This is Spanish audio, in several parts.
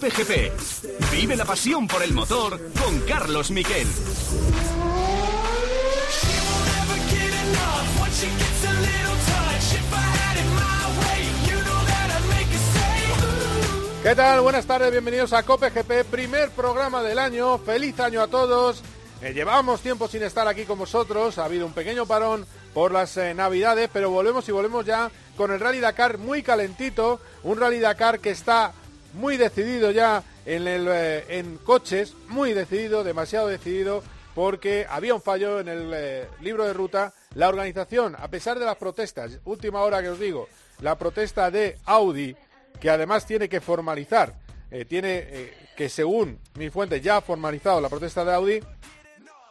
Cope GP. Vive la pasión por el motor con Carlos Miquel. ¿Qué tal? Buenas tardes, bienvenidos a Cope GP, primer programa del año. Feliz año a todos. Eh, llevábamos tiempo sin estar aquí con vosotros, ha habido un pequeño parón por las eh, navidades, pero volvemos y volvemos ya con el Rally Dakar muy calentito, un Rally Dakar que está muy decidido ya en, eh, en coches, muy decidido, demasiado decidido, porque había un fallo en el libro de ruta. La organización, a pesar de las protestas, última hora que os digo, la protesta de Audi, que además tiene que formalizar, eh, tiene eh, que según mi fuente ya ha formalizado la protesta de Audi,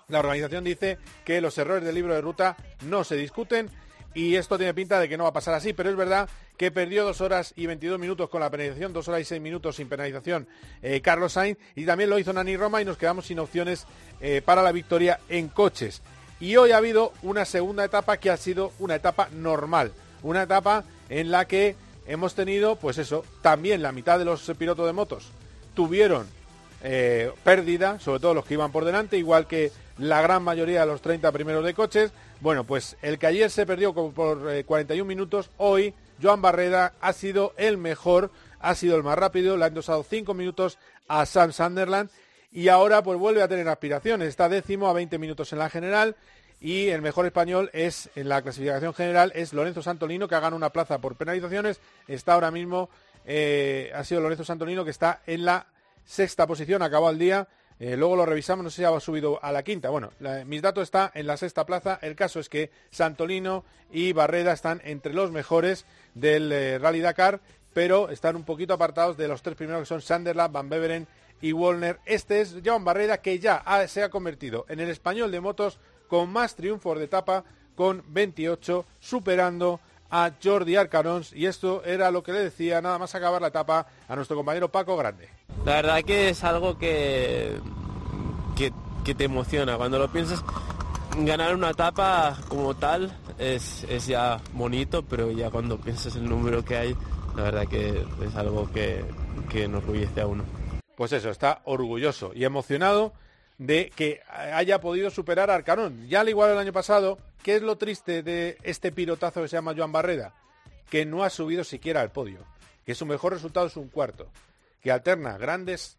la organización dice que los errores del libro de ruta no se discuten y esto tiene pinta de que no va a pasar así, pero es verdad que perdió dos horas y 22 minutos con la penalización, dos horas y seis minutos sin penalización eh, Carlos Sainz y también lo hizo Nani Roma y nos quedamos sin opciones para la victoria en coches. Y hoy ha habido una segunda etapa que ha sido una etapa normal, una etapa en la que hemos tenido, pues eso, también la mitad de los pilotos de motos tuvieron eh, pérdida, sobre todo los que iban por delante, igual que la gran mayoría de los 30 primeros de coches. Bueno, pues el que ayer se perdió por 41 eh, minutos, hoy Joan Barreda ha sido el mejor, ha sido el más rápido, le ha endosado 5 minutos a Sam Sunderland y ahora pues vuelve a tener aspiraciones, está décimo a 20 minutos en la general y el mejor español es en la clasificación general es Lorenzo Santolino que ha ganado una plaza por penalizaciones. Está ahora mismo eh, ha sido Lorenzo Santolino que está en la sexta posición. Acabó el día eh, luego lo revisamos no sé si ha subido a la quinta bueno mis datos está en la sexta plaza el caso es que Santolino y Barreda están entre los mejores del eh, Rally Dakar pero están un poquito apartados de los tres primeros que son Sanderland, Van Beveren y Wolner. Este es Joan Barreda que ya se ha convertido en el español de motos con más triunfos de etapa, con 28, superando a Jordi Arcarons y esto era lo que le decía nada más acabar la etapa a nuestro compañero Paco Grande. La verdad que es algo que, que, te emociona. Cuando lo piensas, ganar una etapa como tal es, ya bonito, pero ya cuando piensas el número que hay, la verdad que es algo que, que enorgullece a uno. Pues eso, está orgulloso y emocionado de que haya podido superar a Arcanón. Ya al igual el año pasado, ¿qué es lo triste de este pilotazo que se llama Joan Barreda? Que no ha subido siquiera al podio, que su mejor resultado es un cuarto, que alterna grandes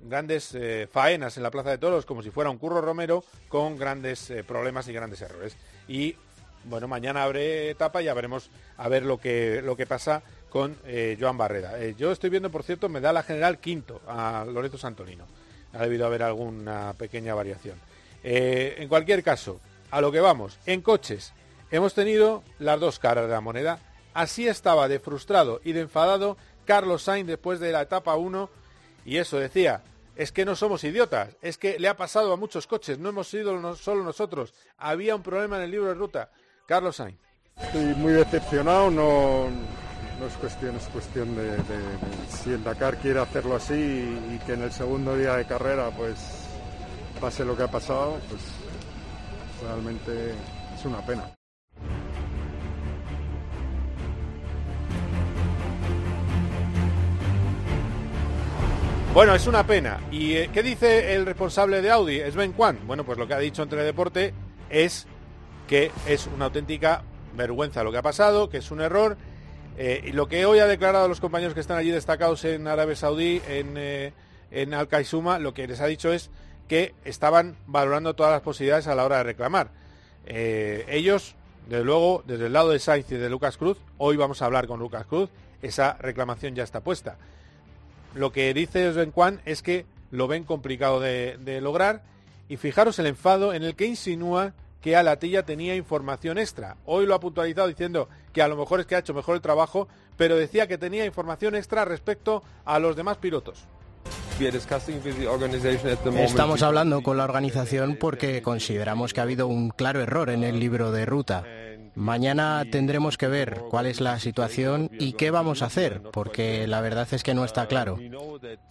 grandes eh, faenas en la Plaza de Toros como si fuera un Curro Romero con grandes eh, problemas y grandes errores. Y bueno, mañana abre etapa y ya veremos a ver lo que, lo que pasa con eh, Joan Barreda. yo estoy viendo, por cierto, me da la general quinto a Lorenzo Santolino ha debido haber alguna pequeña variación. Eh, en cualquier caso, a lo que vamos, en coches hemos tenido las dos caras de la moneda. Así estaba de frustrado y de enfadado Carlos Sainz después de la etapa 1 y eso decía, es que no somos idiotas, es que le ha pasado a muchos coches, no hemos sido solo nosotros, había un problema en el libro de ruta. Carlos Sainz. Estoy muy decepcionado, no, no es cuestión, es cuestión de, si el Dakar quiere hacerlo así y, que en el segundo día de carrera pues pase lo que ha pasado, pues realmente es una pena. Bueno, es una pena. ¿Y eh, qué dice el responsable de Audi, Sven Kwan? Bueno, pues lo que ha dicho entre deporte es que es una auténtica vergüenza lo que ha pasado, que es un error eh, y lo que hoy ha declarado los compañeros que están allí destacados en Arabia Saudí, en, eh, en Al Qaisuma, lo que les ha dicho es que estaban valorando todas las posibilidades a la hora de reclamar. Eh, ellos, desde luego, desde el lado de Sainz y de Lucas Cruz, hoy vamos a hablar con Lucas Cruz, esa reclamación ya está puesta. Lo que dice Sven Kwan es que lo ven complicado de lograr y fijaros el enfado en el que insinúa que Alatilla tenía información extra. Hoy lo ha puntualizado diciendo que a lo mejor es que ha hecho mejor el trabajo, pero decía que tenía información extra respecto a los demás pilotos. Estamos hablando con la organización porque consideramos que ha habido un claro error en el libro de ruta. Mañana tendremos que ver cuál es la situación y qué vamos a hacer, porque la verdad es que no está claro.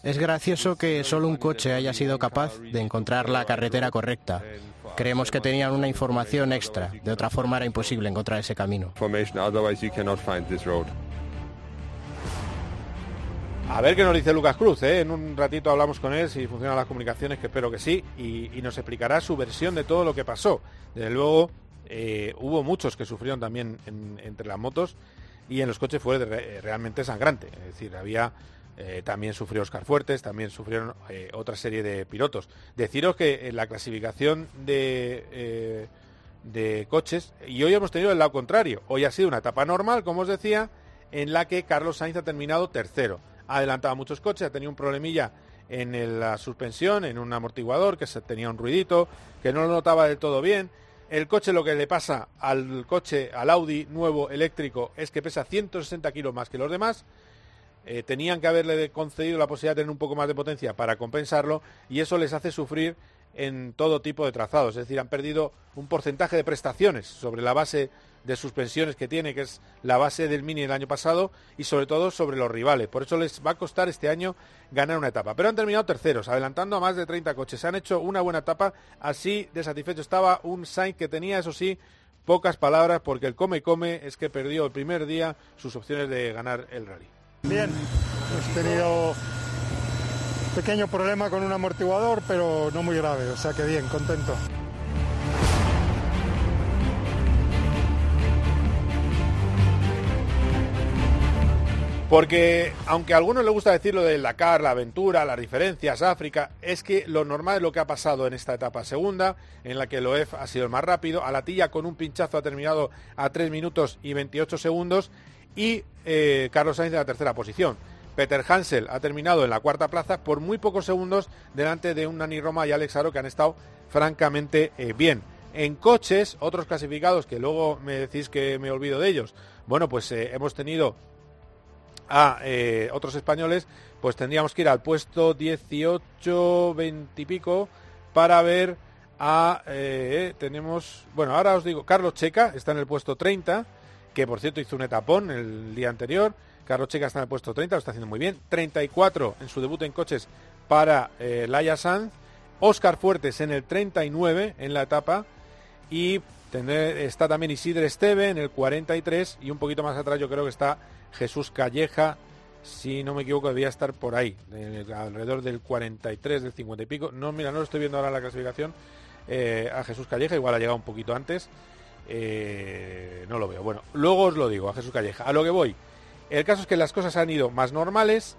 Es gracioso que solo un coche haya sido capaz de encontrar la carretera correcta. Creemos que tenían una información extra. De otra forma era imposible encontrar ese camino. A ver qué nos dice Lucas Cruz, ¿eh? en un ratito hablamos con él si funcionan las comunicaciones, que espero que sí, y, nos explicará su versión de todo lo que pasó. Desde luego, eh, hubo muchos que sufrieron también entre las motos y en los coches fue realmente sangrante. Es decir, había eh, también sufrió Oscar Fuertes, también sufrieron otra serie de pilotos. Deciros que en la clasificación de, de coches, y hoy hemos tenido el lado contrario, hoy ha sido una etapa normal, como os decía, en la que Carlos Sainz ha terminado tercero ha adelantado muchos coches, ha tenido un problemilla en la suspensión, en un amortiguador, que se tenía un ruidito, que no lo notaba del todo bien. El coche lo que le pasa al coche, al Audi nuevo eléctrico, es que pesa 160 kilos más que los demás. Eh, tenían que haberle concedido la posibilidad de tener un poco más de potencia para compensarlo y eso les hace sufrir en todo tipo de trazados. Es decir, han perdido un porcentaje de prestaciones sobre la base de suspensiones que tiene, que es la base del Mini del año pasado, y sobre todo sobre los rivales. Por eso les va a costar este año ganar una etapa. Pero han terminado terceros, adelantando a más de 30 coches. Han hecho una buena etapa, así de satisfecho estaba un Sainz que tenía, eso sí, pocas palabras, porque el come y come es que perdió el primer día sus opciones de ganar el rally. Bien, hemos tenido pequeño problema con un amortiguador, pero no muy grave, o sea que bien, contento. Porque aunque a algunos les gusta decir lo del Dakar, la aventura, las diferencias, África, es que lo normal es lo que ha pasado en esta etapa segunda, en la que Loef ha sido el más rápido, Alatilla con un pinchazo ha terminado a 3 minutos y 28 segundos y eh, Carlos Sainz en la tercera posición. Peter Hansel ha terminado en la cuarta plaza por muy pocos segundos delante de un Nani Roma y Alex Aro que han estado francamente eh, bien. En coches, otros clasificados que luego me decís que me olvido de ellos. Bueno, pues eh, hemos tenido a eh, otros españoles, pues tendríamos que ir al puesto 18, 20 y pico para ver a... Eh, tenemos, bueno, ahora os digo, Carlos Checa está en el puesto 30, que por cierto hizo un etapón el día anterior. Carlos Checa está en el puesto 30, lo está haciendo muy bien. 34 en su debut en coches para eh, Laia Sanz. Oscar Fuertes en el 39 en la etapa. Y está también Isidre Esteve en el 43 y un poquito más atrás yo creo que está Jesús Calleja, si no me equivoco, debía estar por ahí, alrededor del 43, del 50 y pico. No, mira, no lo estoy viendo ahora en la clasificación. Eh, a Jesús Calleja, igual ha llegado un poquito antes. Eh, no lo veo. Bueno, luego os lo digo, a Jesús Calleja. A lo que voy. El caso es que las cosas han ido más normales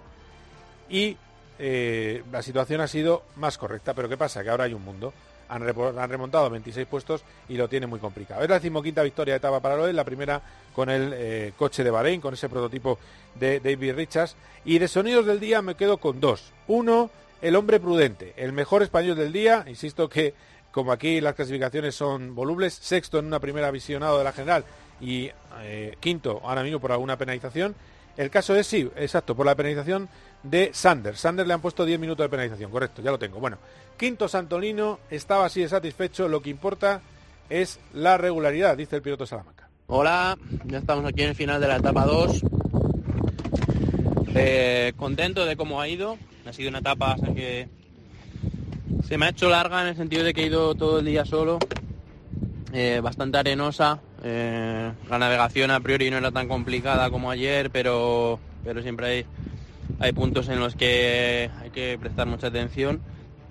y eh, la situación ha sido más correcta. Pero ¿qué pasa? Que ahora hay un mundo han, remontado 26 puestos y lo tiene muy complicado. Es la decimoquinta victoria de etapa para Loeb, la primera con el eh, coche de Bahrein, con ese prototipo de David Richards. Y de sonidos del día me quedo con dos. Uno, el hombre prudente, el mejor español del día. Insisto que, como aquí las clasificaciones son volubles, sexto en una primera visionado de la general y eh, quinto ahora mismo por alguna penalización. El caso es, sí, exacto, por la penalización de Sander. Sander le han puesto 10 minutos de penalización, correcto, ya lo tengo. Bueno, quinto Santolino estaba así de satisfecho, lo que importa es la regularidad, dice el piloto Salamanca. Hola, ya estamos aquí en el final de la etapa 2. Eh, contento de cómo ha ido, ha sido una etapa que se me ha hecho larga en el sentido de que he ido todo el día solo, eh, bastante arenosa, eh, la navegación a priori no era tan complicada como ayer, pero, pero siempre hay, hay puntos en los que hay que prestar mucha atención.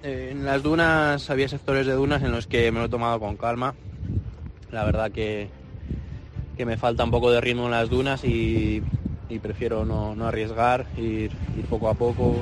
Eh, en las dunas había sectores de dunas en los que me lo he tomado con calma. La verdad que, que me falta un poco de ritmo en las dunas y, prefiero no, arriesgar, ir poco a poco.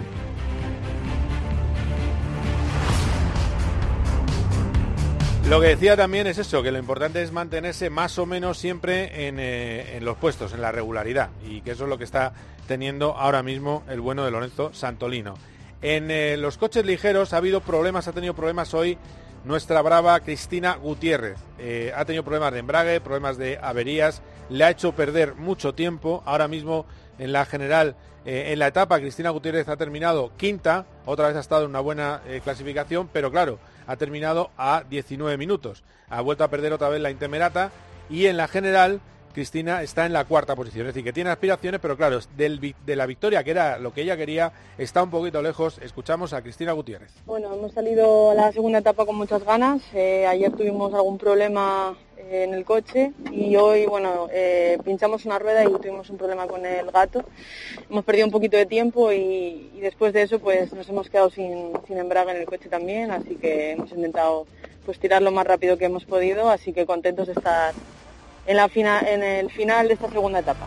Lo que decía también es eso, que lo importante es mantenerse más o menos siempre eh, en, los puestos, en la regularidad, y que eso es lo que está teniendo ahora mismo el bueno de Lorenzo Santolino. En eh, los coches ligeros ha habido problemas, ha tenido problemas hoy nuestra brava Cristina Gutiérrez. Eh, ha tenido problemas de embrague, problemas de averías, le ha hecho perder mucho tiempo. Ahora mismo en la general, en la etapa, Cristina Gutiérrez ha terminado quinta, otra vez ha estado en una buena clasificación, pero claro, ha terminado a 19 minutos. Ha vuelto a perder otra vez la Intemerata y en la general Cristina está en la cuarta posición. Es decir, que tiene aspiraciones, pero claro, de la victoria, que era lo que ella quería, está un poquito lejos. Escuchamos a Cristina Gutiérrez. Bueno, hemos salido a la segunda etapa con muchas ganas. Eh, ayer tuvimos algún problema eh, en el coche y hoy, bueno, eh, pinchamos una rueda y tuvimos un problema con el gato. Hemos perdido un poquito de tiempo y, después de eso, pues nos hemos quedado sin, embrague en el coche también, así que hemos intentado pues tirar lo más rápido que hemos podido, así que contentos de estar en, la en el final de esta segunda etapa.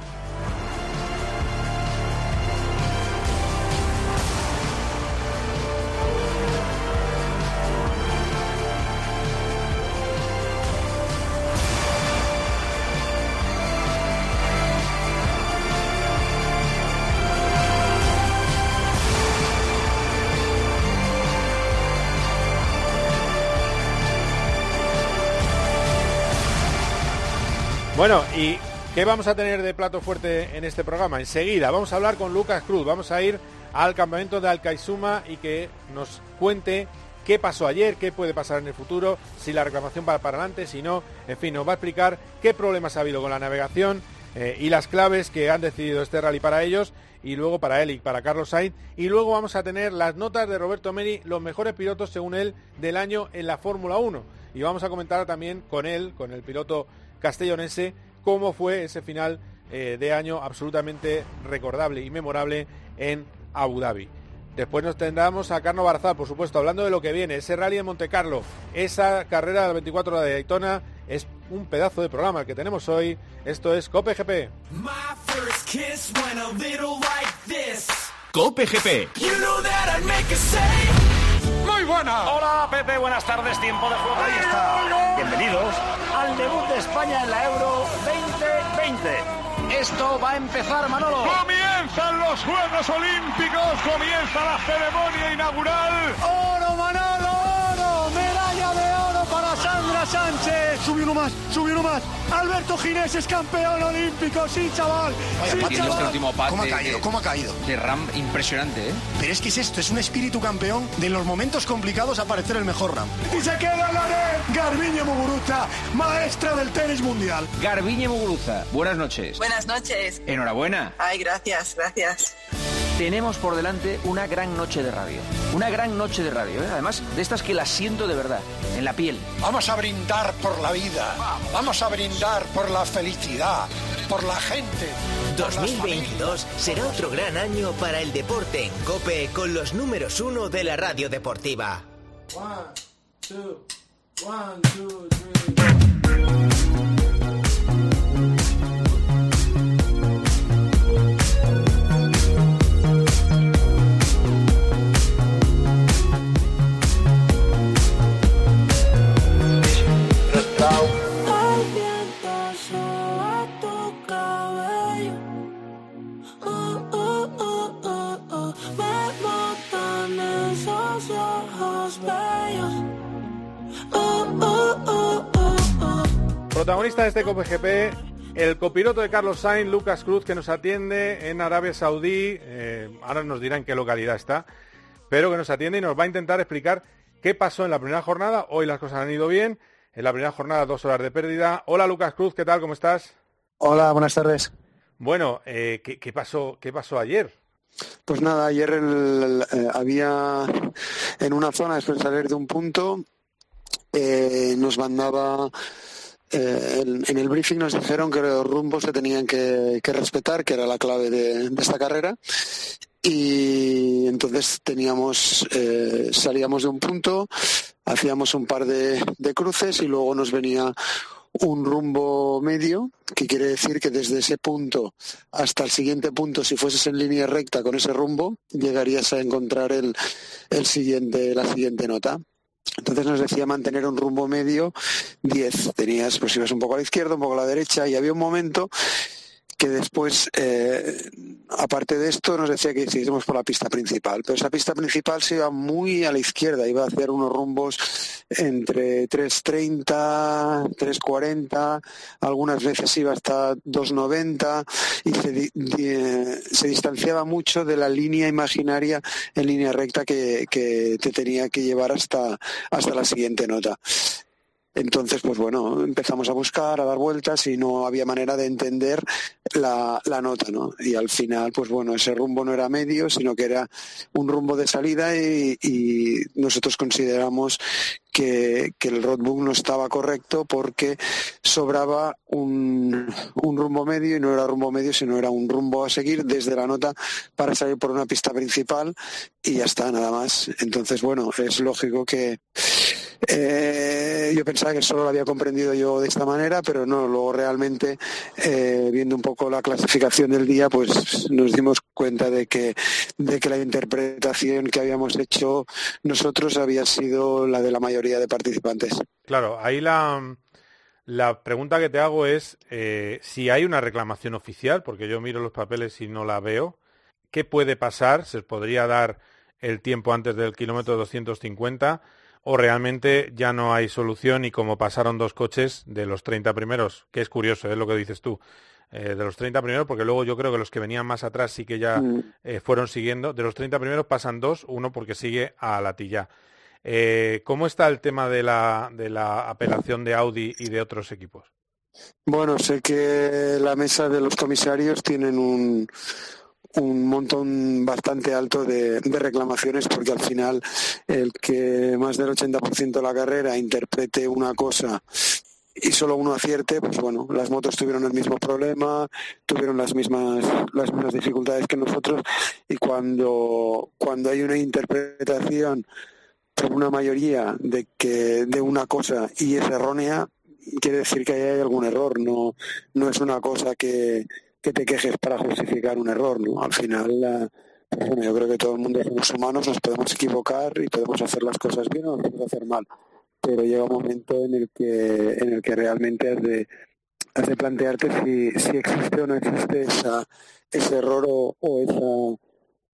Bueno, ¿y qué vamos a tener de plato fuerte en este programa? Enseguida vamos a hablar con Lucas Cruz, vamos a ir al campamento de Alcaizuma y que nos cuente qué pasó ayer, qué puede pasar en el futuro, si la reclamación va para adelante, si no, en fin, nos va a explicar qué problemas ha habido con la navegación eh, y las claves que han decidido este rally para ellos y luego para él y para Carlos Sainz. Y luego vamos a tener las notas de Roberto Meri, los mejores pilotos según él del año en la Fórmula 1. Y vamos a comentar también con él, con el piloto castellonense cómo fue ese final eh, de año absolutamente recordable y memorable en Abu Dhabi. Después nos tendremos a Carlos Barzal, por supuesto, hablando de lo que viene, ese rally en Monte Carlo, esa carrera del 24 de Daytona, es un pedazo de programa el que tenemos hoy. Esto es Cope GP. Cope GP. Buena. Hola Pepe, buenas tardes, tiempo de juego. Ahí está. Bienvenidos al debut de España en la Euro 2020. Esto va a empezar, Manolo. Comienzan los Juegos Olímpicos, comienza la ceremonia inaugural. ¡Oro, Manolo, Sánchez! Sube uno más, sube uno más. Alberto Ginés es campeón olímpico, sí, chaval. sí, chaval. Este último ¿Cómo ha caído? ¿Cómo ha caído? De RAM impresionante, ¿eh? Pero es que es esto, es un espíritu campeón de en los momentos complicados aparecer el mejor RAM. Y se queda la red Garbiñe Muguruza, maestra del tenis mundial. Garbiñe Muguruza, buenas noches. Buenas noches. Enhorabuena. Ay, gracias, gracias. Tenemos por delante una gran noche de radio. Una gran noche de radio, ¿eh? además de estas que las siento de verdad, en la piel. Vamos a brindar por la vida, vamos a brindar por la felicidad, por la gente. 2022 será otro gran año para el deporte en Cope con los números uno de la radio deportiva. Protagonista de este COPGP, el copiloto de Carlos Sainz, Lucas Cruz, que nos atiende en Arabia Saudí. Eh, ahora nos dirá en qué localidad está, pero que nos atiende y nos va a intentar explicar qué pasó en la primera jornada. Hoy las cosas han ido bien. En la primera jornada, dos horas de pérdida. Hola Lucas Cruz, ¿qué tal? ¿Cómo estás? Hola, buenas tardes. Bueno, eh, ¿qué, pasó, ¿qué pasó ayer? Pues nada, ayer eh, había en una zona, después de salir de un punto, nos mandaba eh, en, el briefing nos dijeron que los rumbos se tenían que, respetar, que era la clave de, esta carrera. Y entonces teníamos, eh, salíamos de un punto, hacíamos un par de, cruces y luego nos venía un rumbo medio, que quiere decir que desde ese punto hasta el siguiente punto, si fueses en línea recta con ese rumbo, llegarías a encontrar el, siguiente, la siguiente nota. Entonces nos decía mantener un rumbo medio 10. Tenías, pues ibas un poco a la izquierda, un poco a la derecha y había un momento que después, eh, aparte de esto, nos decía que hiciésemos por la pista principal. Pero esa pista principal se iba muy a la izquierda, iba a hacer unos rumbos entre 3.30, 3.40, algunas veces iba hasta 2.90 y se, se, distanciaba mucho de la línea imaginaria en línea recta que, que te tenía que llevar hasta, hasta la siguiente nota. Entonces, pues bueno, empezamos a buscar, a dar vueltas y no había manera de entender la, nota, ¿no? Y al final, pues bueno, ese rumbo no era medio, sino que era un rumbo de salida y, y nosotros consideramos que, que, el roadbook no estaba correcto porque sobraba un, un, rumbo medio y no era rumbo medio, sino era un rumbo a seguir desde la nota para salir por una pista principal y ya está, nada más. Entonces, bueno, es lógico que eh, yo pensaba que solo lo había comprendido yo de esta manera, pero no, luego realmente, eh, viendo un poco la clasificación del día, pues nos dimos cuenta de que, de que la interpretación que habíamos hecho nosotros había sido la de la mayoría de participantes. Claro, ahí la, la pregunta que te hago es eh, si hay una reclamación oficial, porque yo miro los papeles y no la veo. ¿Qué puede pasar? ¿Se podría dar el tiempo antes del kilómetro 250? O realmente ya no hay solución y como pasaron dos coches de los 30 primeros, que es curioso, es lo que dices tú, eh, de los 30 primeros, porque luego yo creo que los que venían más atrás sí que ya Mm. eh, fueron siguiendo, de los 30 primeros pasan dos, uno porque sigue a Latilla. Eh, ¿Cómo está el tema de la, de la apelación de Audi y de otros equipos? Bueno, sé que la mesa de los comisarios tienen un, un montón bastante alto de, reclamaciones porque al final el que más del 80% de la carrera interprete una cosa y solo uno acierte, pues bueno, las motos tuvieron el mismo problema, tuvieron las mismas las mismas dificultades que nosotros y cuando cuando hay una interpretación por una mayoría de que de una cosa y es errónea, quiere decir que hay algún error, no no es una cosa que que te quejes para justificar un error, ¿no? Al final, pues bueno, yo creo que todo el mundo somos humanos, nos podemos equivocar y podemos hacer las cosas bien o podemos hacer mal, pero llega un momento en el que en el que realmente has de, has de plantearte si, existe o no existe esa, ese error o, o esa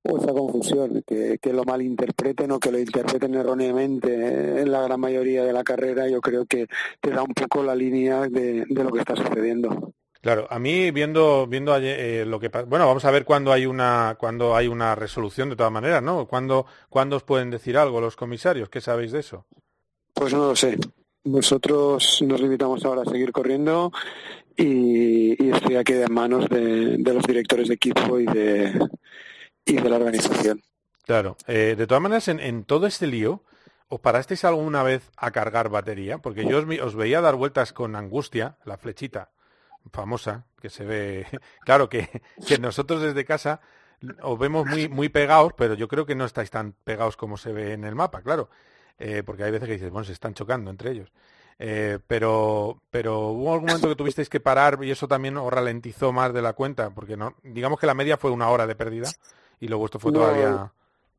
o esa confusión, que, que lo malinterpreten o que lo interpreten erróneamente en la gran mayoría de la carrera, yo creo que te da un poco la línea de, de lo que está sucediendo. Claro, a mí viendo viendo eh, lo que pasa, bueno, vamos a ver cuándo hay una cuando hay una resolución de todas maneras, ¿no? ¿Cuándo, ¿Cuándo os pueden decir algo los comisarios? ¿Qué sabéis de eso? Pues no lo sé. Nosotros nos limitamos ahora a seguir corriendo y, y estoy aquí en manos de, de, los directores de equipo y de y de la organización. Claro. Eh, de todas maneras, en, en todo este lío, ¿Os parasteis alguna vez a cargar batería? Porque yo os, os, veía dar vueltas con angustia, la flechita, famosa, que se ve, claro que, que nosotros desde casa os vemos muy, muy pegados, pero yo creo que no estáis tan pegados como se ve en el mapa, claro, eh, porque hay veces que dices, bueno, se están chocando entre ellos. Eh, pero, pero hubo algún momento que tuvisteis que parar y eso también os ralentizó más de la cuenta, porque no, digamos que la media fue una hora de pérdida y lo vuestro fue no, todavía.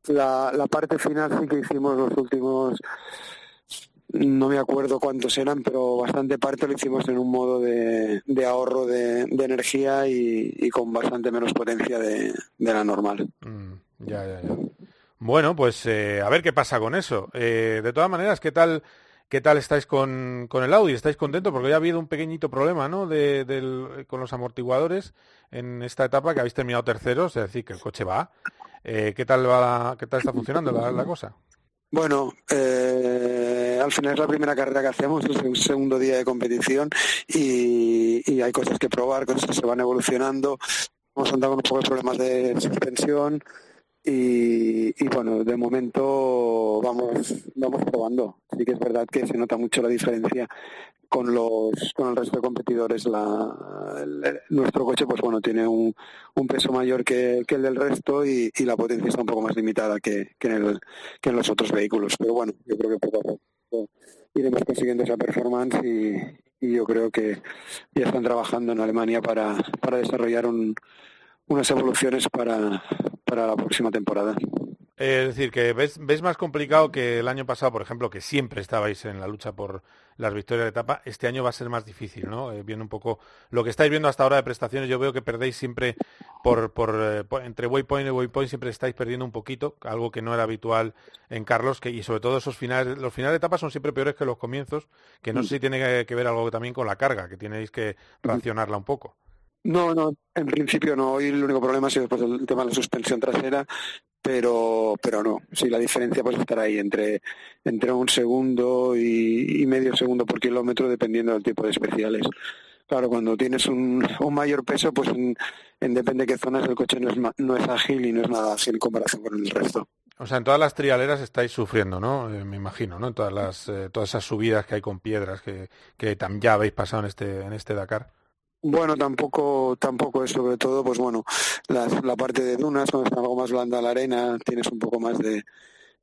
La, la parte final sí que hicimos los últimos no me acuerdo cuántos eran, pero bastante parte lo hicimos en un modo de, ahorro de, energía y, con bastante menos potencia de, la normal. Mm, ya, ya, ya. Bueno, pues eh, a ver qué pasa con eso. Eh, de todas maneras, ¿qué tal, qué tal estáis con, con el Audi? ¿Estáis contentos? Porque ya ha habido un pequeñito problema, ¿no? De, del, con los amortiguadores en esta etapa que habéis terminado terceros, es decir, que el coche va. Eh, ¿Qué tal va qué tal está funcionando la cosa? Bueno, eh, al final es la primera carrera que hacemos, es el segundo día de competición y, y hay cosas que probar, cosas que se van evolucionando. Hemos andado con un poco de problemas de suspensión y, y, bueno, de momento vamos, vamos probando. Sí que es verdad que se nota mucho la diferencia con los con el resto de competidores. La, nuestro coche, pues bueno, tiene un, un peso mayor que, que, el del resto y, y, la potencia está un poco más limitada que, que, en el, que en los otros vehículos. Pero bueno, yo creo que poco a poco iremos consiguiendo esa performance y, y yo creo que ya están trabajando en Alemania para, para desarrollar un, unas evoluciones para, para la próxima temporada. Es decir, que ves, ves más complicado que el año pasado, por ejemplo, que siempre estabais en la lucha por las victorias de etapa. Este año va a ser más difícil, ¿no? Eh, viendo un poco lo que estáis viendo hasta ahora de prestaciones, yo veo que perdéis siempre por, por, eh, por, entre waypoint y waypoint siempre estáis perdiendo un poquito, algo que no era habitual en Carlos, que y sobre todo esos finales, los finales de etapa son siempre peores que los comienzos, que no sé si tiene que, que ver algo también con la carga, que tenéis que racionarla un poco. No, no, en principio no. Hoy el único problema ha sido pues, el tema de la suspensión trasera pero pero no sí la diferencia puede estar ahí entre entre un segundo y, medio segundo por kilómetro dependiendo del tipo de especiales claro cuando tienes un, un mayor peso pues en, depende de qué zonas el coche no es no es ágil y no es nada ágil en comparación con el resto o sea, en todas las trialeras estáis sufriendo, ¿no? Eh, me imagino, ¿no? En todas las eh, todas esas subidas que hay con piedras que, que ya habéis pasado en este en este Dakar. Bueno, tampoco, tampoco es sobre todo, pues bueno, la, la parte de dunas, cuando está algo más blanda la arena, tienes un poco más de,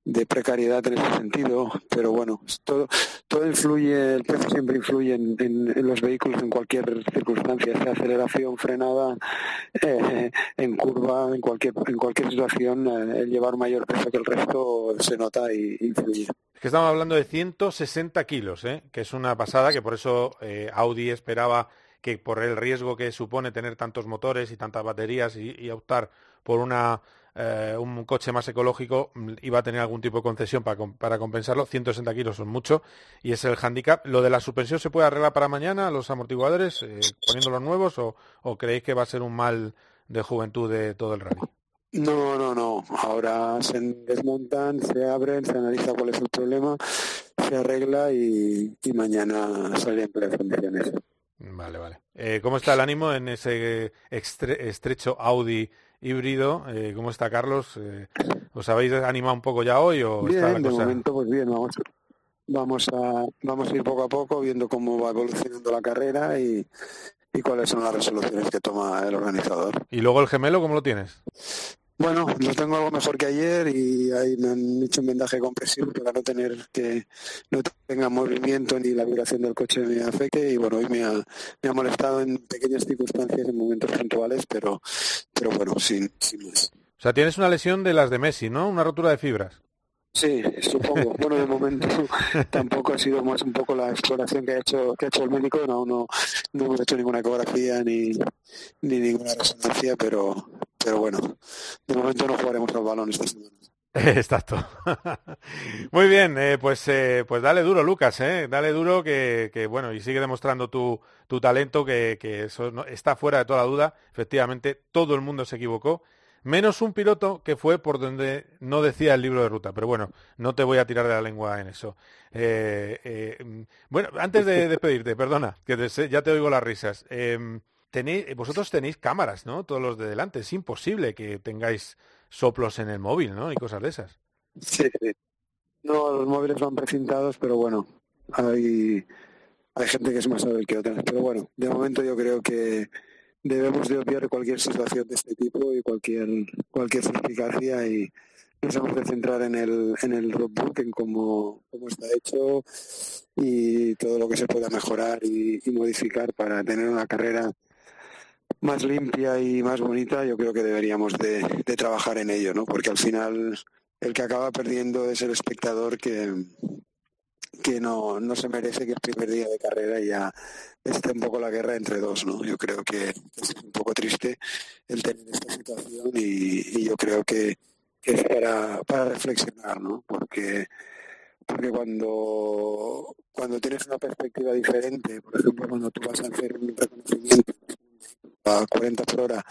de precariedad en ese sentido, pero bueno, todo, todo influye, el peso siempre influye en, en, los vehículos en cualquier circunstancia, sea aceleración, frenada, eh, en curva, en cualquier, en cualquier situación, eh, el llevar mayor peso que el resto se nota y influye. Es que estamos hablando de 160 kilos, ¿eh? que es una pasada, que por eso eh, Audi esperaba que por el riesgo que supone tener tantos motores y tantas baterías y optar por una eh, un coche más ecológico mm, iba a tener algún tipo de concesión para, compensarlo. 160 kilos son mucho y es el handicap. ¿Lo de la suspensión se puede arreglar para mañana, los amortiguadores, eh, poniendo nuevos o, creéis que va a ser un mal de juventud de todo el rally? No, no, no. Ahora se desmontan, se abren, se analiza cuál es el problema, se arregla y, mañana sale en condiciones. Vale, vale. Eh, ¿Cómo está el ánimo en ese estrecho Audi híbrido. Eh, ¿Cómo está Carlos? Eh, ¿Os habéis animado un poco ya hoy o bien, está la de momento pues bien, vamos, vamos a vamos a ir poco a poco viendo cómo va evolucionando la carrera y, y cuáles son las resoluciones que toma el organizador. ¿Y luego el gemelo cómo lo tienes? Bueno, lo tengo algo mejor que ayer y ahí me han hecho un vendaje compresivo para no tener que no tenga movimiento ni la vibración del coche me afecte y bueno, hoy me ha, me ha molestado en pequeñas circunstancias, en momentos puntuales, pero, pero bueno, sin, sin más. O sea, tienes una lesión de las de Messi, ¿no? Una rotura de fibras. Sí, supongo. Bueno, de momento tampoco ha sido más un poco la exploración que ha hecho que ha hecho el médico. No, no, no hemos hecho ninguna ecografía ni, ni ninguna resonancia, pero, pero bueno, de momento no jugaremos al balón esta semana. Exacto. Muy bien, eh, pues eh, pues dale duro, Lucas, eh, dale duro que, que, bueno y sigue demostrando tu, tu talento que, que eso está fuera de toda duda. Efectivamente, todo el mundo se equivocó menos un piloto que fue por donde no decía el libro de ruta. Pero bueno, no te voy a tirar de la lengua en eso. Eh, eh, bueno, antes de despedirte, perdona, que ya te oigo las risas. Em, tenéis, vosotros tenéis cámaras, ¿no? Todos los de delante. Es imposible que tengáis soplos en el móvil, ¿no? Y cosas de esas. Sí. No, los móviles van precintados, pero bueno, hay, hay gente que es más hábil que otras. Pero bueno, de momento yo creo que debemos de obviar cualquier situación de este tipo y cualquier cualquier suspicacia y nos hemos de centrar en el en el roadbook, en cómo, cómo está hecho y todo lo que se pueda mejorar y, modificar para tener una carrera más limpia y más bonita, yo creo que deberíamos de, de trabajar en ello, ¿no? Porque al final el que acaba perdiendo es el espectador que, que no, no se merece que el primer día de carrera ya esté un poco la guerra entre dos, ¿no? Yo creo que es un poco triste el tener esta situación y, yo creo que, es para, para reflexionar, ¿no? Porque porque cuando cuando tienes una perspectiva diferente, por ejemplo, cuando tú vas a hacer un reconocimiento a 40 por hora,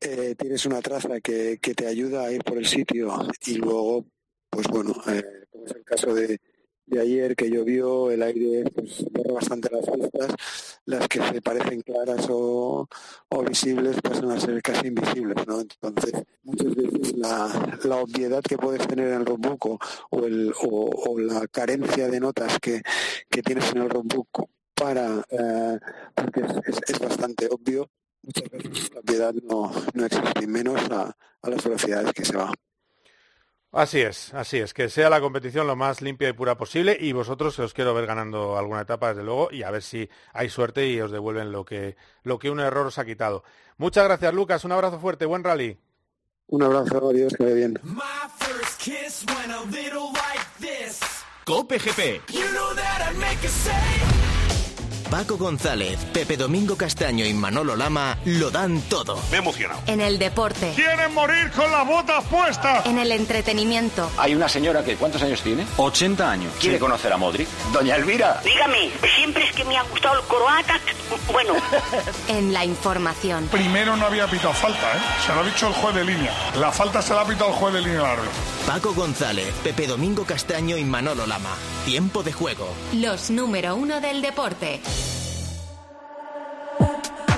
eh, tienes una traza que, que te ayuda a ir por el sitio y luego, pues bueno, eh, como es el caso de, de ayer que llovió, el aire pues, borra bastante las pistas, las que se parecen claras o, visibles pasan a ser casi invisibles, ¿no? Entonces, muchas veces la, la obviedad que puedes tener en el roadbook o, el, o, la carencia de notas que, que tienes en el roadbook para, eh, porque es, es, bastante obvio, muchas veces la obviedad no, no existe, menos a, a las velocidades que se va. Así es, así es, que sea la competición lo más limpia y pura posible y vosotros os quiero ver ganando alguna etapa desde luego y a ver si hay suerte y os devuelven lo que, lo que un error os ha quitado. Muchas gracias Lucas, un abrazo fuerte, buen rally. Un abrazo, adiós, que vaya bien. Cope GP. Paco González, Pepe Domingo Castaño y Manolo Lama lo dan todo. Me he emocionado. En el deporte. ¡Quieren morir con las botas puestas! En el entretenimiento. Hay una señora que, ¿cuántos años tiene? 80 años. ¿Quiere conocer a Modric? Doña Elvira. Dígame, siempre es que me ha gustado el croata. Bueno. en la información. Primero no había pitado falta, ¿eh? Se lo ha dicho el juez de línea. La falta se la ha pitado el juez de línea largo. Paco González, Pepe Domingo Castaño y Manolo Lama. Tiempo de juego. Los número uno del deporte. up.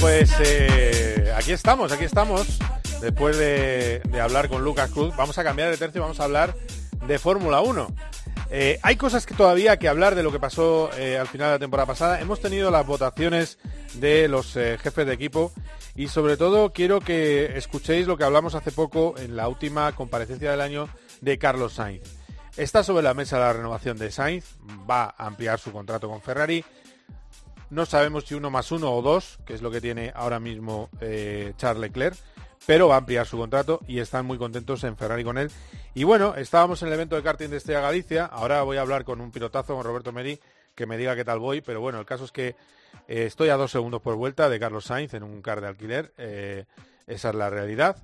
Pues aquí estamos, aquí estamos. Después de, de hablar con Lucas Cruz, vamos a cambiar de tercio y vamos a hablar de Fórmula 1. Eh, hay cosas que todavía que hablar de lo que pasó eh, al final de la temporada pasada. Hemos tenido las votaciones de los eh, jefes de equipo y sobre todo quiero que escuchéis lo que hablamos hace poco en la última comparecencia del año de Carlos Sainz. Está sobre la mesa la renovación de Sainz, va a ampliar su contrato con Ferrari. No sabemos si uno más uno o dos, que es lo que tiene ahora mismo eh, Charles Leclerc, pero va a ampliar su contrato y están muy contentos en Ferrari con él. Y bueno, estábamos en el evento de karting de Estrella Galicia, ahora voy a hablar con un pilotazo, con Roberto Meri, que me diga qué tal voy, pero bueno, el caso es que eh, estoy a dos segundos por vuelta de Carlos Sainz en un car de alquiler, eh, esa es la realidad,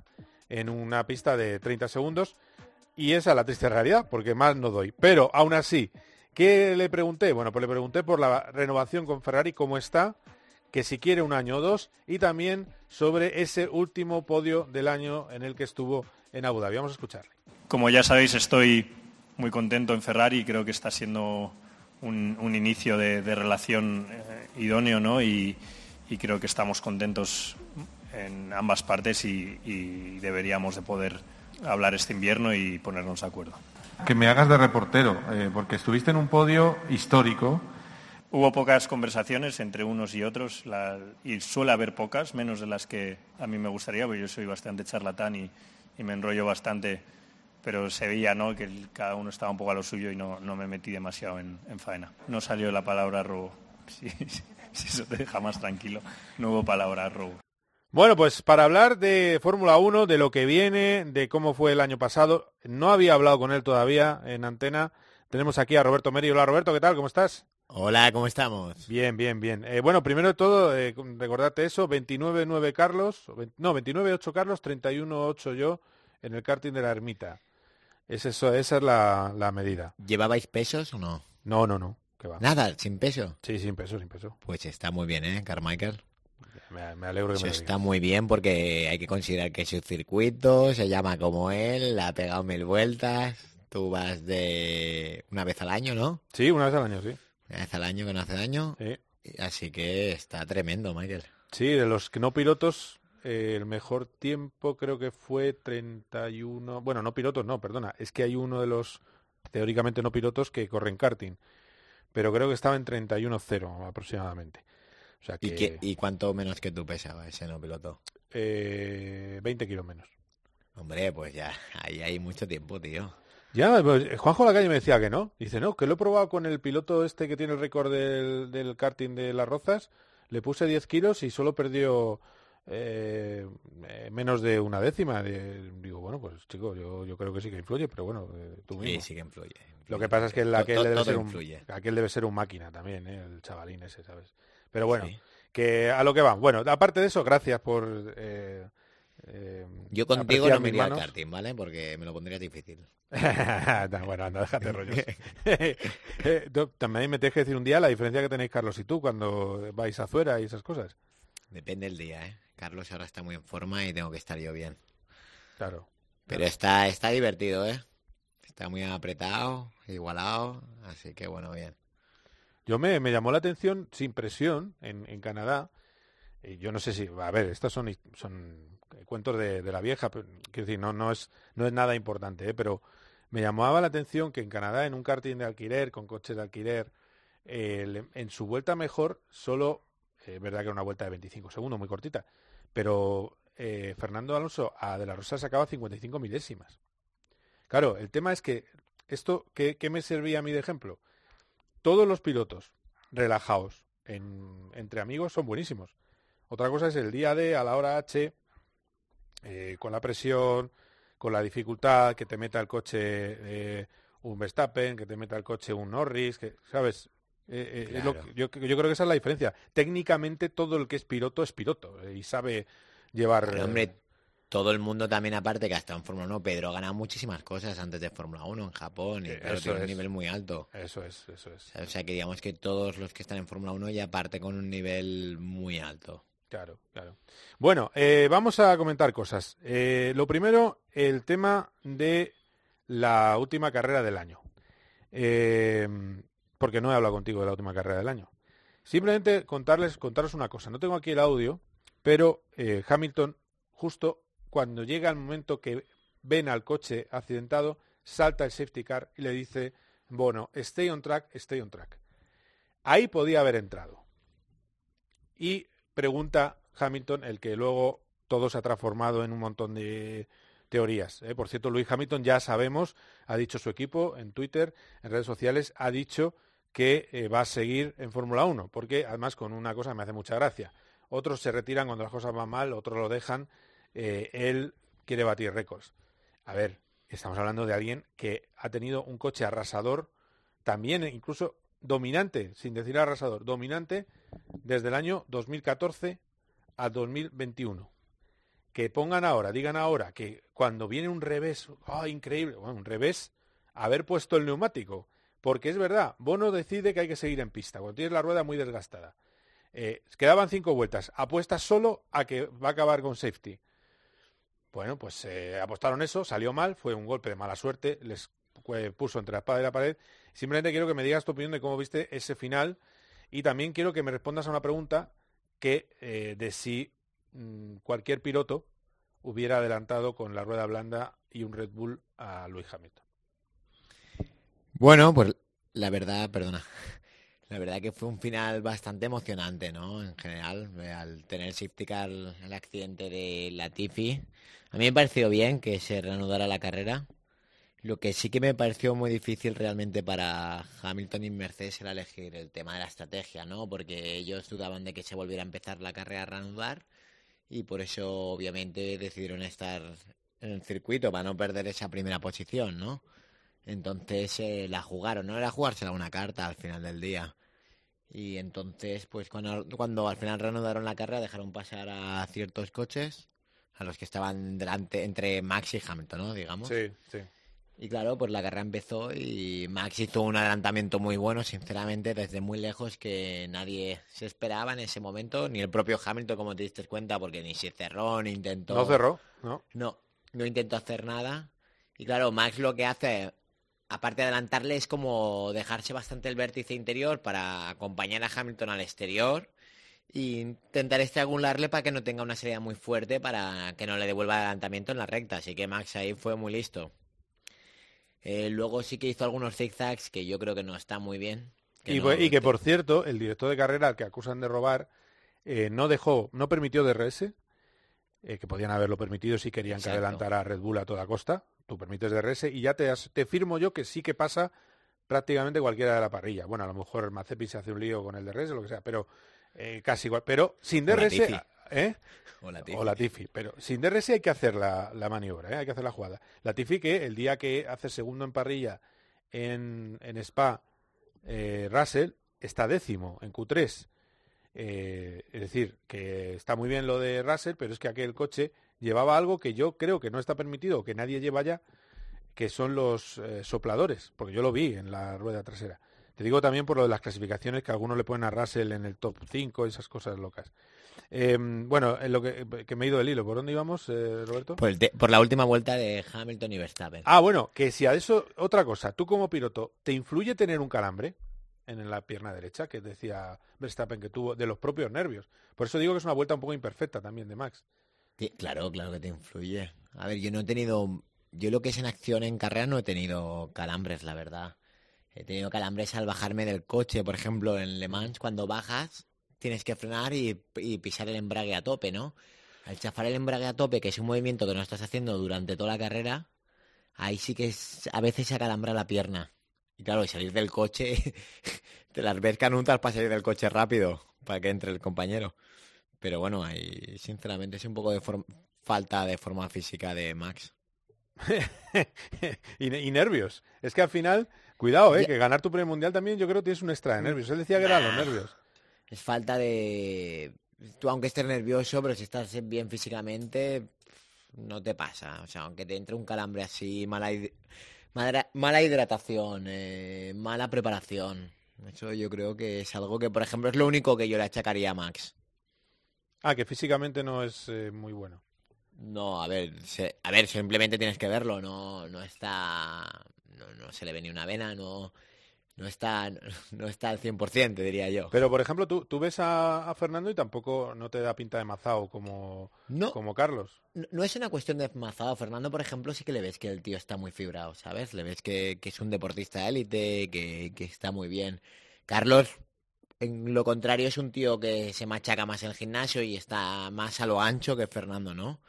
en una pista de 30 segundos, y esa es la triste realidad, porque más no doy. Pero aún así, ¿qué le pregunté? Bueno, pues le pregunté por la renovación con Ferrari, cómo está, que si quiere un año o dos, y también sobre ese último podio del año en el que estuvo en Abu Dhabi. Vamos a escucharle. Como ya sabéis, estoy muy contento en Ferrari creo que está siendo un, inicio de, relación eh, idóneo, ¿no? Y, y, creo que estamos contentos en ambas partes y, y deberíamos de poder hablar este invierno y ponernos de acuerdo. Que me hagas de reportero, eh, porque estuviste en un podio histórico. Hubo pocas conversaciones entre unos y otros, la, y suele haber pocas, menos de las que a mí me gustaría, porque yo soy bastante charlatán y, y me enrollo bastante, pero se veía ¿no? que el, cada uno estaba un poco a lo suyo y no, no me metí demasiado en, en, faena. No salió la palabra robo, si, si eso te deja más tranquilo, no hubo palabra robo. Bueno, pues para hablar de Fórmula 1, de lo que viene, de cómo fue el año pasado, no había hablado con él todavía en antena. Tenemos aquí a Roberto Meri. Hola Roberto, ¿qué tal? ¿Cómo estás? Hola, ¿cómo estamos? Bien, bien, bien. Eh, bueno, primero de todo, eh, recordarte eso, 29-9 Carlos, no, 29-8 Carlos, 31-8 yo en el karting de la ermita. Es eso, esa es la, la, medida. ¿Llevabais pesos o no? No, no, no. ¿Qué va? Nada, sin peso. Sí, sin peso, sin peso. Pues está muy bien, ¿eh, Carmichael? Me, me, alegro que Eso me está muy bien porque hay que considerar que es un circuito, se llama como él, ha pegado mil vueltas. Tú vas de una vez al año, ¿no? Sí, una vez al año, sí. Una vez al año que no hace daño. Sí. Así que está tremendo, Michael. Sí, de los que no pilotos, eh, el mejor tiempo creo que fue 31. Bueno, no pilotos, no, perdona. Es que hay uno de los teóricamente no pilotos que corren karting. Pero creo que estaba en 31-0 aproximadamente. O sea que... ¿Y, qué, ¿Y, cuánto menos que tú pesaba ese no piloto? Eh, 20 kilos menos. Hombre, pues ya, ahí hay mucho tiempo, tío. Ya, pues, Juanjo Lacalle me decía que no. Dice, no, que lo he probado con el piloto este que tiene el récord del, del karting de las Rozas. Le puse 10 kilos y solo perdió eh, menos de una décima. Digo, bueno, pues chico, yo, yo creo que sí que influye, pero bueno, eh, tú mismo. Sí, sí que influye. influye. Lo que pasa es que el, aquel, debe ser un, aquel debe ser un máquina también, ¿eh? el chavalín ese, ¿sabes? Pero bueno, sí. que a lo que va. Bueno, aparte de eso, gracias por... Eh, eh, Yo contigo no me iría al karting, ¿vale? Porque me lo pondría difícil. bueno, anda, déjate rollos. También me tienes que decir un día la diferencia que tenéis Carlos y tú cuando vais a Zuera y esas cosas. Depende del día, ¿eh? Carlos ahora está muy en forma y tengo que estar yo bien. Claro. Pero claro. está, está divertido, ¿eh? Está muy apretado, igualado, así que bueno, bien. Yo me, me llamó la atención, sin presión, en, en Canadá. Y yo no sé si, a ver, estos son, son cuentos de, de la vieja, pero, quiero decir, no, no, es, no es nada importante, ¿eh? pero Me llamaba la atención que en Canadá, en un karting de alquiler, con coches de alquiler, eh, le- en su vuelta mejor, solo, eh, verdad que era una vuelta de 25 segundos, muy cortita, pero eh, Fernando Alonso a De La Rosa sacaba 55 milésimas. Claro, el tema es que esto, ¿qué, qué me servía a mí de ejemplo? Todos los pilotos relajados en- entre amigos son buenísimos. Otra cosa es el día D a la hora H, eh, con la presión, con la dificultad, que te meta el coche eh, un Verstappen, que te meta el coche un Norris, que, ¿sabes? Eh, lo yo, yo creo que esa es la diferencia. Técnicamente todo el que es piloto es piloto y sabe llevar... Pero, hombre, todo el mundo también, aparte que ha estado en Fórmula 1, Pedro ha ganado muchísimas cosas antes de Fórmula 1 en Japón y Eh, claro, tiene un nivel muy alto. Eso es, eso es. O sea, que digamos que todos los que están en Fórmula 1 ya parten con un nivel muy alto. Claro, claro. Bueno, eh, vamos a comentar cosas. Eh, lo primero, el tema de la última carrera del año. Porque no he hablado contigo de la última carrera del año. Simplemente contarles, contaros una cosa. No tengo aquí el audio, pero Hamilton, justo cuando llega el momento que ven al coche accidentado, salta el safety car y le dice, bueno, stay on track, stay on track. Ahí podía haber entrado. Y pregunta Hamilton, el que luego todo se ha transformado en un montón de teorías. ¿eh? Por cierto, Luis Hamilton ya sabemos, ha dicho su equipo en Twitter, en redes sociales, ha dicho que eh, va a seguir en Fórmula 1, porque además con una cosa me hace mucha gracia. Otros se retiran cuando las cosas van mal, otros lo dejan. Eh, él quiere batir récords. A ver, estamos hablando de alguien que ha tenido un coche arrasador, también incluso dominante, sin decir arrasador, dominante desde el año 2014 a 2021. Que pongan ahora, digan ahora que cuando viene un revés, ¡ah, increíble! Bueno, un revés, haber puesto el neumático. Porque es verdad, Bono decide que hay que seguir en pista, cuando tienes la rueda muy desgastada. Eh, quedaban cinco vueltas, apuestas solo a que va a acabar con safety. Bueno, pues eh, apostaron eso, salió mal, fue un golpe de mala suerte, les puso entre la espada y la pared. Simplemente quiero que me digas tu opinión de cómo viste ese final y también quiero que me respondas a una pregunta que eh, de si mm, cualquier piloto hubiera adelantado con la rueda blanda y un Red Bull a Luis Hamilton. Bueno, pues la verdad, perdona. La verdad que fue un final bastante emocionante, ¿no? En general, al tener safety car, el accidente de Latifi. A mí me pareció bien que se reanudara la carrera. Lo que sí que me pareció muy difícil realmente para Hamilton y Mercedes era elegir el tema de la estrategia, ¿no? Porque ellos dudaban de que se volviera a empezar la carrera a reanudar y por eso obviamente decidieron estar en el circuito para no perder esa primera posición, ¿no? Entonces eh, la jugaron, no era jugársela una carta al final del día. Y entonces, pues cuando, cuando al final reanudaron la carrera, dejaron pasar a ciertos coches, a los que estaban delante, entre Max y Hamilton, ¿no? Digamos. Sí, sí. Y claro, pues la carrera empezó y Max hizo un adelantamiento muy bueno, sinceramente, desde muy lejos que nadie se esperaba en ese momento, ni el propio Hamilton, como te diste cuenta, porque ni se cerró, ni intentó... No cerró, ¿no? No, no intentó hacer nada. Y claro, Max lo que hace, aparte de adelantarle, es como dejarse bastante el vértice interior para acompañar a Hamilton al exterior e intentar estrangularle para que no tenga una salida muy fuerte para que no le devuelva el adelantamiento en la recta. Así que Max ahí fue muy listo. Eh, luego sí que hizo algunos zigzags que yo creo que no está muy bien. que Y, no- pues- y que por cierto, el director de carrera al que acusan de robar eh, no dejó, no permitió DRS, eh, que podían haberlo permitido si querían Exacto. que adelantara a Red Bull a toda costa. Tú permites DRS y ya te, te firmo yo que sí que pasa prácticamente cualquiera de la parrilla. Bueno, a lo mejor el Mazepin se hace un lío con el DRS, lo que sea, pero eh, casi igual. Pero sin O DRS, Latifi. ¿eh? O. O Latifi. Pero sin DRS hay que hacer la, la maniobra, ¿eh? hay que hacer la jugada. Latifi que el día que hace segundo en parrilla en, en Spa, eh, Russell está décimo en Q3. Eh, es decir, que está muy bien lo de Russell, pero es que aquel coche llevaba algo que yo creo que no está permitido, que nadie lleva ya, que son los eh, sopladores, porque yo lo vi en la rueda trasera. Te digo también por lo de las clasificaciones que algunos le ponen a Russell en el top 5 y esas cosas locas. Eh, bueno, en lo que, que me he ido del hilo, ¿por dónde íbamos, eh, Roberto? Por, el te- por la última vuelta de Hamilton y Verstappen. Ah, bueno, que si a eso, otra cosa, tú como piloto, ¿te influye tener un calambre en la pierna derecha, que decía Verstappen que tuvo, de los propios nervios? Por eso digo que es una vuelta un poco imperfecta también de Max. Claro, claro que te influye. A ver, yo no he tenido yo lo que es en acción en carrera no he tenido calambres, la verdad. He tenido calambres al bajarme del coche, por ejemplo, en Le Mans, cuando bajas tienes que frenar y, pisar el embrague a tope, ¿no? Al chafar el embrague a tope, que es un movimiento que no estás haciendo durante toda la carrera, ahí sí que a veces se acalambra la pierna. Y claro, salir del coche, te las ves canutas para salir del coche rápido, para que entre el compañero. Pero bueno, ahí sinceramente es un poco de falta de forma física de Max. y nervios. Es que al final, cuidado, ¿eh? Que ganar tu primer mundial también yo creo que tienes un extra de nervios. Él decía que eran los nervios. Es falta de... Tú aunque estés nervioso, pero si estás bien físicamente, no te pasa. O sea, aunque te entre un calambre así, mala, hid- mala, mala hidratación, eh, mala preparación. Eso yo creo que es algo que, por ejemplo, es lo único que yo le achacaría a Max. Ah, que físicamente no es eh, muy bueno. No, a ver, se- a ver, simplemente tienes que verlo, no, no está, no, no se le ve ni una vena, no, no está, no está al 100%, te diría yo. Pero, por ejemplo, tú, tú ves a, a Fernando y tampoco no te da pinta de mazao como, No. como Carlos. No, no es una cuestión de mazado. Fernando, por ejemplo, sí que le ves que el tío está muy fibrado, ¿sabes? Le ves que, que es un deportista élite, que, que está muy bien. Carlos, en lo contrario, es un tío que se machaca más en el gimnasio y está más a lo ancho que Fernando, ¿no?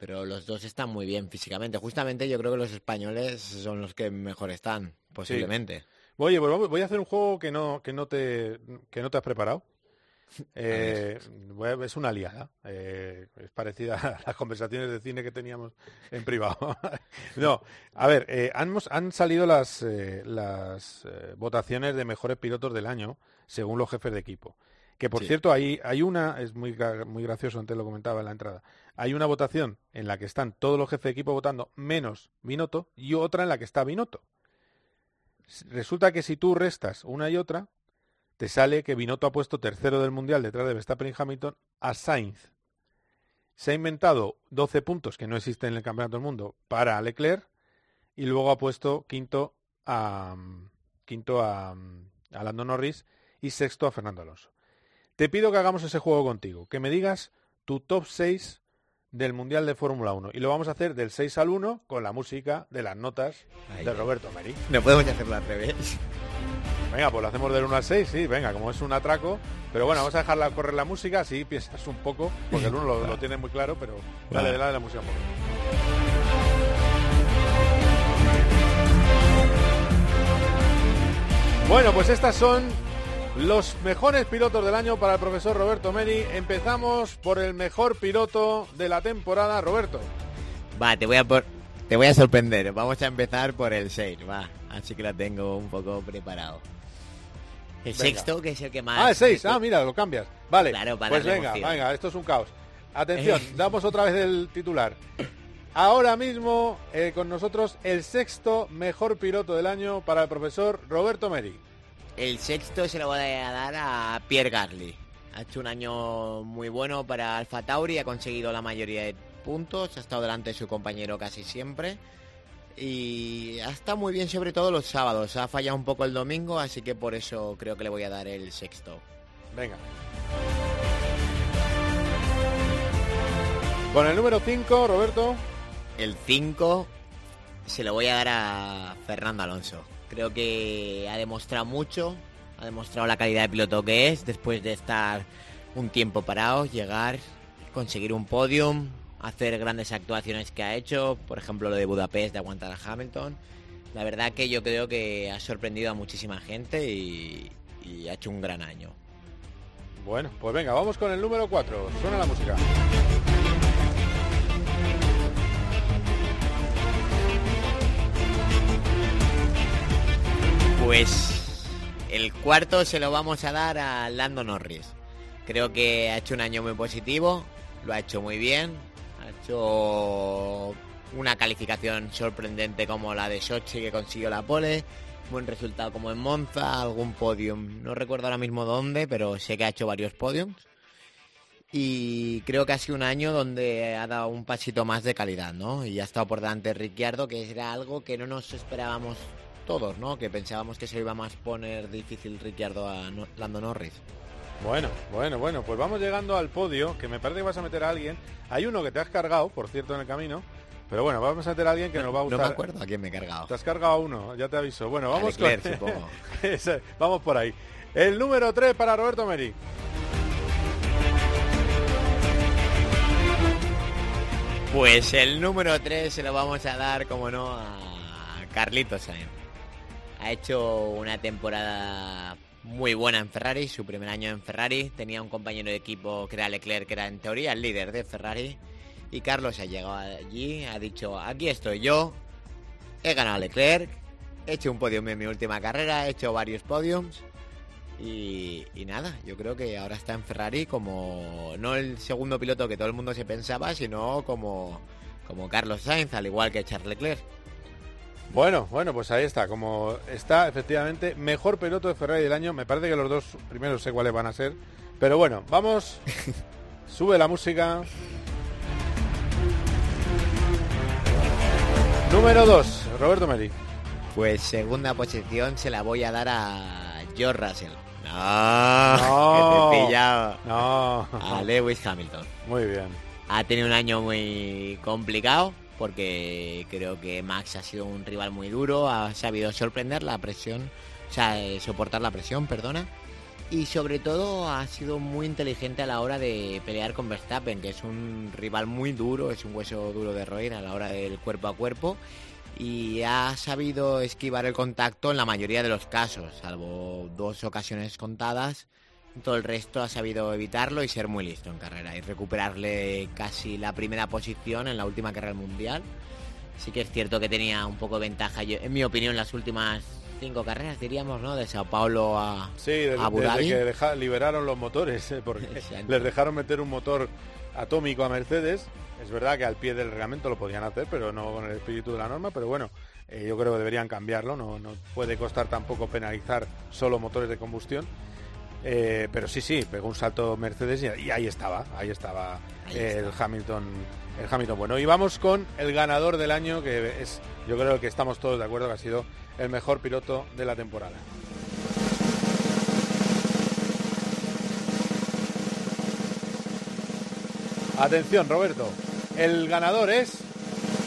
Pero los dos están muy bien físicamente. Justamente yo creo que los españoles son los que mejor están, posiblemente. Oye, pues voy a hacer un juego que no, que no, te, que no te has preparado. Eh, es una liada. eh, es parecida a las conversaciones de cine que teníamos en privado. no, a ver, eh, han, salido las, las votaciones de mejores pilotos del año según los jefes de equipo. Que por Sí. cierto, hay, hay una, es muy, muy gracioso, antes lo comentaba en la entrada, hay una votación en la que están todos los jefes de equipo votando menos Binotto y otra en la que está Binotto. Resulta que si tú restas una y otra, te sale que Binotto ha puesto tercero del Mundial detrás de Verstappen y Hamilton a Sainz. Se ha inventado 12 puntos que no existen en el Campeonato del Mundo para Leclerc y luego ha puesto quinto a, quinto a, a Lando Norris y sexto a Fernando Alonso. Te pido que hagamos ese juego contigo, que me digas tu top 6 del Mundial de Fórmula 1 y lo vamos a hacer del 6 al 1 con la música de las notas de. Roberto Meri. No podemos hacerlo al revés. Venga, pues lo hacemos del 1 al 6, sí, venga, como es un atraco. Pero bueno, vamos a dejarla correr la música, así piensas un poco, porque el 1 lo, lo tiene muy claro, pero dale, Vale. dale la música un poco. Bueno, pues estas son los mejores pilotos del año para el profesor Roberto Meri. Empezamos por el mejor piloto de la temporada, Roberto. Va, te voy a por... te voy a sorprender. Vamos a empezar por el 6, va. Así que la tengo un poco preparado. El Venga. sexto, que es el que más... Ah, el 6, ah, mira, lo cambias. Vale, Claro, para pues venga, emoción. venga, esto es un caos. Atención, damos otra vez el titular. Ahora mismo eh, con nosotros el sexto mejor piloto del año para el profesor Roberto Meri. El sexto se lo voy a dar a Pierre Gasly. Ha hecho un año muy bueno para Alfa Tauri, ha conseguido la mayoría de puntos, ha estado delante de su compañero casi siempre. Y ha estado muy bien sobre todo los sábados. Ha fallado un poco el domingo, así que por eso creo que le voy a dar el sexto. Venga. Con el número 5, Roberto. El 5 se lo voy a dar a Fernando Alonso. Creo que ha demostrado mucho, ha demostrado la calidad de piloto que es después de estar un tiempo parado, llegar, conseguir un podium, hacer grandes actuaciones que ha hecho, por ejemplo lo de Budapest de aguantar a Hamilton. La verdad que yo creo que ha sorprendido a muchísima gente y, ha hecho un gran año. Bueno, pues venga, vamos con el número 4. Suena la música. Pues el cuarto se lo vamos a dar a Lando Norris. Creo que ha hecho un año muy positivo, lo ha hecho muy bien, ha hecho una calificación sorprendente como la de Sochi que consiguió la pole, buen resultado como en Monza, algún podium, no recuerdo ahora mismo dónde, pero sé que ha hecho varios podiums. Y creo que ha sido un año donde ha dado un pasito más de calidad, ¿no? Y ha estado por delante de Ricciardo, que era algo que no nos esperábamos todos, ¿no? Que pensábamos que se iba a más poner difícil Ricciardo a No- Lando Norris. Bueno, bueno, bueno, pues vamos llegando al podio, que me parece que vas a meter a alguien. Hay uno que te has cargado, por cierto, en el camino, Pero bueno, vamos a meter a alguien que nos va a No gustar. me acuerdo a quién me he cargado. Te has cargado a uno, ya te aviso. Bueno, A vamos Leclerc, con... supongo. Ese, vamos por ahí. El número 3 para Roberto Meri. Pues el número 3 se lo vamos a dar, como no, a Carlitos Sainz. Ha hecho una temporada muy buena en Ferrari, su primer año en Ferrari. Tenía un compañero de equipo que era Leclerc, que era en teoría el líder de Ferrari. Y Carlos ha llegado allí, ha dicho, aquí estoy yo, he ganado Leclerc, he hecho un podium en mi última carrera, he hecho varios podiums. Y, y nada, yo creo que ahora está en Ferrari como no el segundo piloto que todo el mundo se pensaba, sino como, como Carlos Sainz, al igual que Charles Leclerc. Bueno, bueno, pues ahí está. Como está efectivamente mejor piloto de Ferrari del año. Me parece que los dos primeros sé cuáles van a ser. Pero bueno, vamos. Sube la música. Número 2, Roberto Meri. Pues segunda posición se la voy a dar a George Russell. No, No. que te he pillado. No. A Lewis Hamilton. Muy bien. Ha tenido un año muy complicado porque creo que Max ha sido un rival muy duro, ha sabido sorprender la presión, o sea, eh, soportar la presión, perdona. Y sobre todo ha sido muy inteligente a la hora de pelear con Verstappen, que es un rival muy duro, es un hueso duro de roer a la hora del cuerpo a cuerpo. Y ha sabido esquivar el contacto en la mayoría de los casos, salvo dos ocasiones contadas. Todo el resto ha sabido evitarlo y ser muy listo en carrera y recuperarle casi la primera posición en la última carrera mundial. Sí que es cierto que tenía un poco de ventaja, yo- en mi opinión, las últimas cinco carreras, diríamos, ¿no? De Sao Paulo a, Sí, de- a Abu desde Dhabi. que deja- liberaron los motores, eh, porque Exacto. les dejaron meter un motor atómico a Mercedes. Es verdad que al pie del reglamento lo podían hacer, pero no con el espíritu de la norma. Pero bueno, eh, yo creo que deberían cambiarlo. No, no puede costar tampoco penalizar solo motores de combustión. Eh, pero sí, sí, pegó un salto Mercedes y, y ahí estaba, ahí estaba el Hamilton, el Hamilton bueno. Y vamos con el ganador del año, que es, yo creo que estamos todos de acuerdo que ha sido el mejor piloto de la temporada. Atención, Roberto. El ganador es.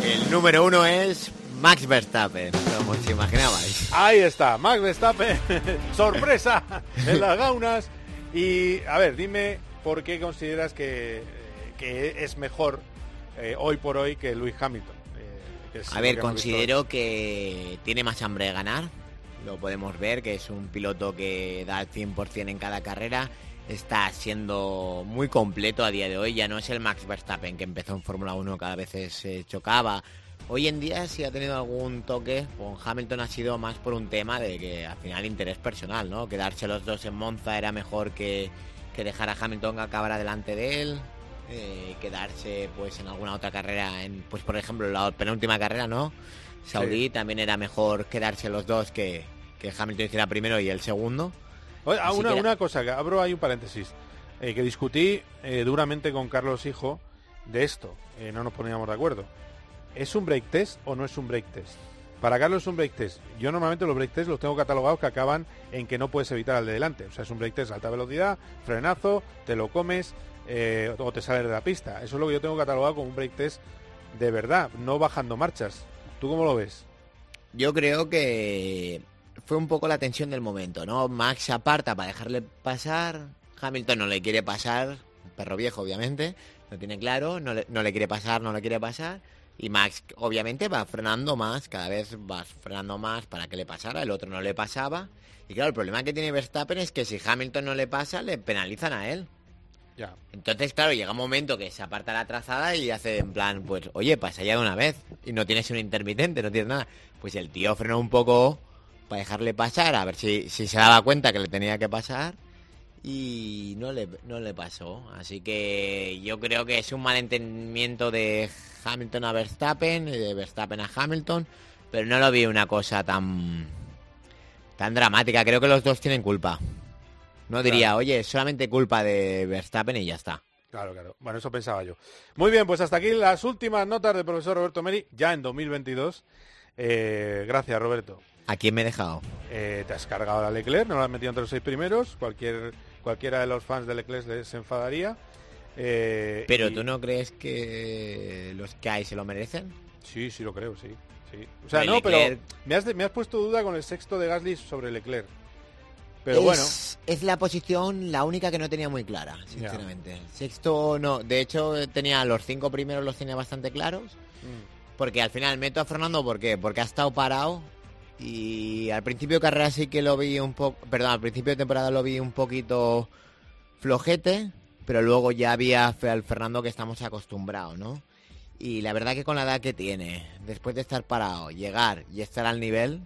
El número uno es Max Verstappen, como os imaginabais. Ahí está, Max Verstappen. Sorpresa en las gaunas. Y a ver, dime por qué consideras que, que es mejor eh, hoy por hoy que Lewis Hamilton. eh, que A ver, que considero que tiene más hambre de ganar. Lo podemos ver, que es un piloto que da el 100% en cada carrera. Está siendo muy completo a día de hoy. Ya no es el Max Verstappen que empezó en Fórmula 1, cada vez se chocaba. Hoy en día sí ha tenido algún toque. Con Hamilton ha sido más por un tema de que al final interés personal, ¿no? Quedarse los dos en Monza era mejor que, que dejar a Hamilton que acabara delante de él. eh, quedarse pues en alguna otra carrera, en, pues por ejemplo la penúltima carrera, ¿no? Saudí también era mejor quedarse los dos que, que Hamilton hiciera primero y el segundo. Oye, ah, una, que era- una cosa, que abro ahí un paréntesis, eh, que discutí eh, duramente con Carlos Hijo de esto, no nos poníamos de acuerdo. ¿Es un break test o no es un break test? Para Carlos es un break test. Yo normalmente los break test los tengo catalogados que acaban en que no puedes evitar al de delante. O sea, es un break test alta velocidad, frenazo, te lo comes eh, o te sales de la pista. Eso es lo que yo tengo catalogado como un break test de verdad, no bajando marchas. ¿Tú cómo lo ves? Yo creo que fue un poco la tensión del momento, ¿no? Max aparta para dejarle pasar, Hamilton no le quiere pasar, perro viejo obviamente, lo tiene claro, no no le quiere pasar, no le quiere pasar, y Max obviamente va frenando más, cada vez va frenando más para que le pasara, el otro no le pasaba, y claro, el problema que tiene Verstappen es que si Hamilton no le pasa, le penalizan a él. Ya. Entonces, claro, llega un momento que se aparta la trazada y hace en plan, pues, oye, pasa ya de una vez. Y no tienes un intermitente, no tienes nada. Pues el tío frenó un poco para dejarle pasar, a ver si, si se daba cuenta que le tenía que pasar. Y no le, no le pasó. Así que yo creo que es un malentendimiento de Hamilton a Verstappen y de Verstappen a Hamilton. Pero no lo vi una cosa tan, tan dramática. Creo que los dos tienen culpa. No diría, Claro. oye, solamente culpa de Verstappen y ya está. Claro, claro. Bueno, eso pensaba yo. Muy bien, pues hasta aquí las últimas notas del profesor Roberto Meri, ya en 2022. Eh, gracias, Roberto. ¿A quién me he dejado? Eh, te has cargado la Leclerc, no la has metido entre los seis primeros. Cualquier, cualquiera de los fans de Leclerc les enfadaría. Eh, Pero y- tú no crees que los que hay se lo merecen? Sí, sí lo creo, sí. sí. O sea, no, pero me has, me has puesto duda con el sexto de Gasly sobre Leclerc. Pero es, bueno, Es la posición la única que no tenía muy clara, sinceramente. Sexto no. De hecho, tenía los cinco primeros los tenía bastante claros. Mm. Porque al final meto a Fernando, ¿por qué? Porque ha estado parado. Y al principio de carrera sí que lo vi un poco. Perdón, al principio de temporada lo vi un poquito flojete. Pero luego ya había al Fernando que estamos acostumbrados, ¿no? Y la verdad que con la edad que tiene, después de estar parado, llegar y estar al nivel,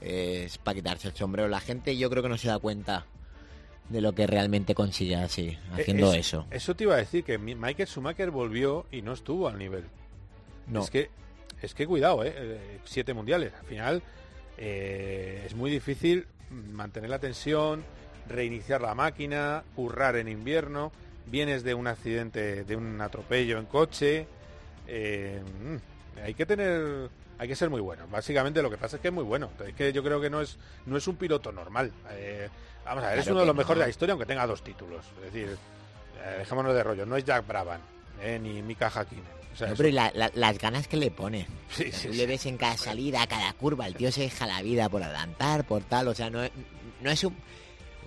es para quitarse el sombrero. La gente yo creo que no se da cuenta de lo que realmente consigue así, haciendo Eh, es- eso. Eso te iba a decir, que mi- Michael Schumacher volvió y no estuvo al nivel. No. Es que, es que cuidado, ¿eh? Eh, Siete mundiales. Al final eh, es muy difícil mantener la tensión, reiniciar la máquina, currar en invierno. Vienes de un accidente, de un atropello en coche. eh, mm, hay que tener, hay que ser muy bueno. Básicamente lo que pasa es que es muy bueno. Es que yo creo que no es, no es un piloto normal. Eh, vamos a ver, es Claro uno de los mejores de la historia, aunque tenga dos títulos. Es decir, dejémonos de rollo. No es Jack Brabham, ni Mika Hakkinen. O sea, No, es pero un- y la- la- las ganas que le pone. Sí, O sea, sí, tú sí. le ves en cada salida, cada curva, el tío se deja la vida por adelantar, por tal, o sea, no es, no es un...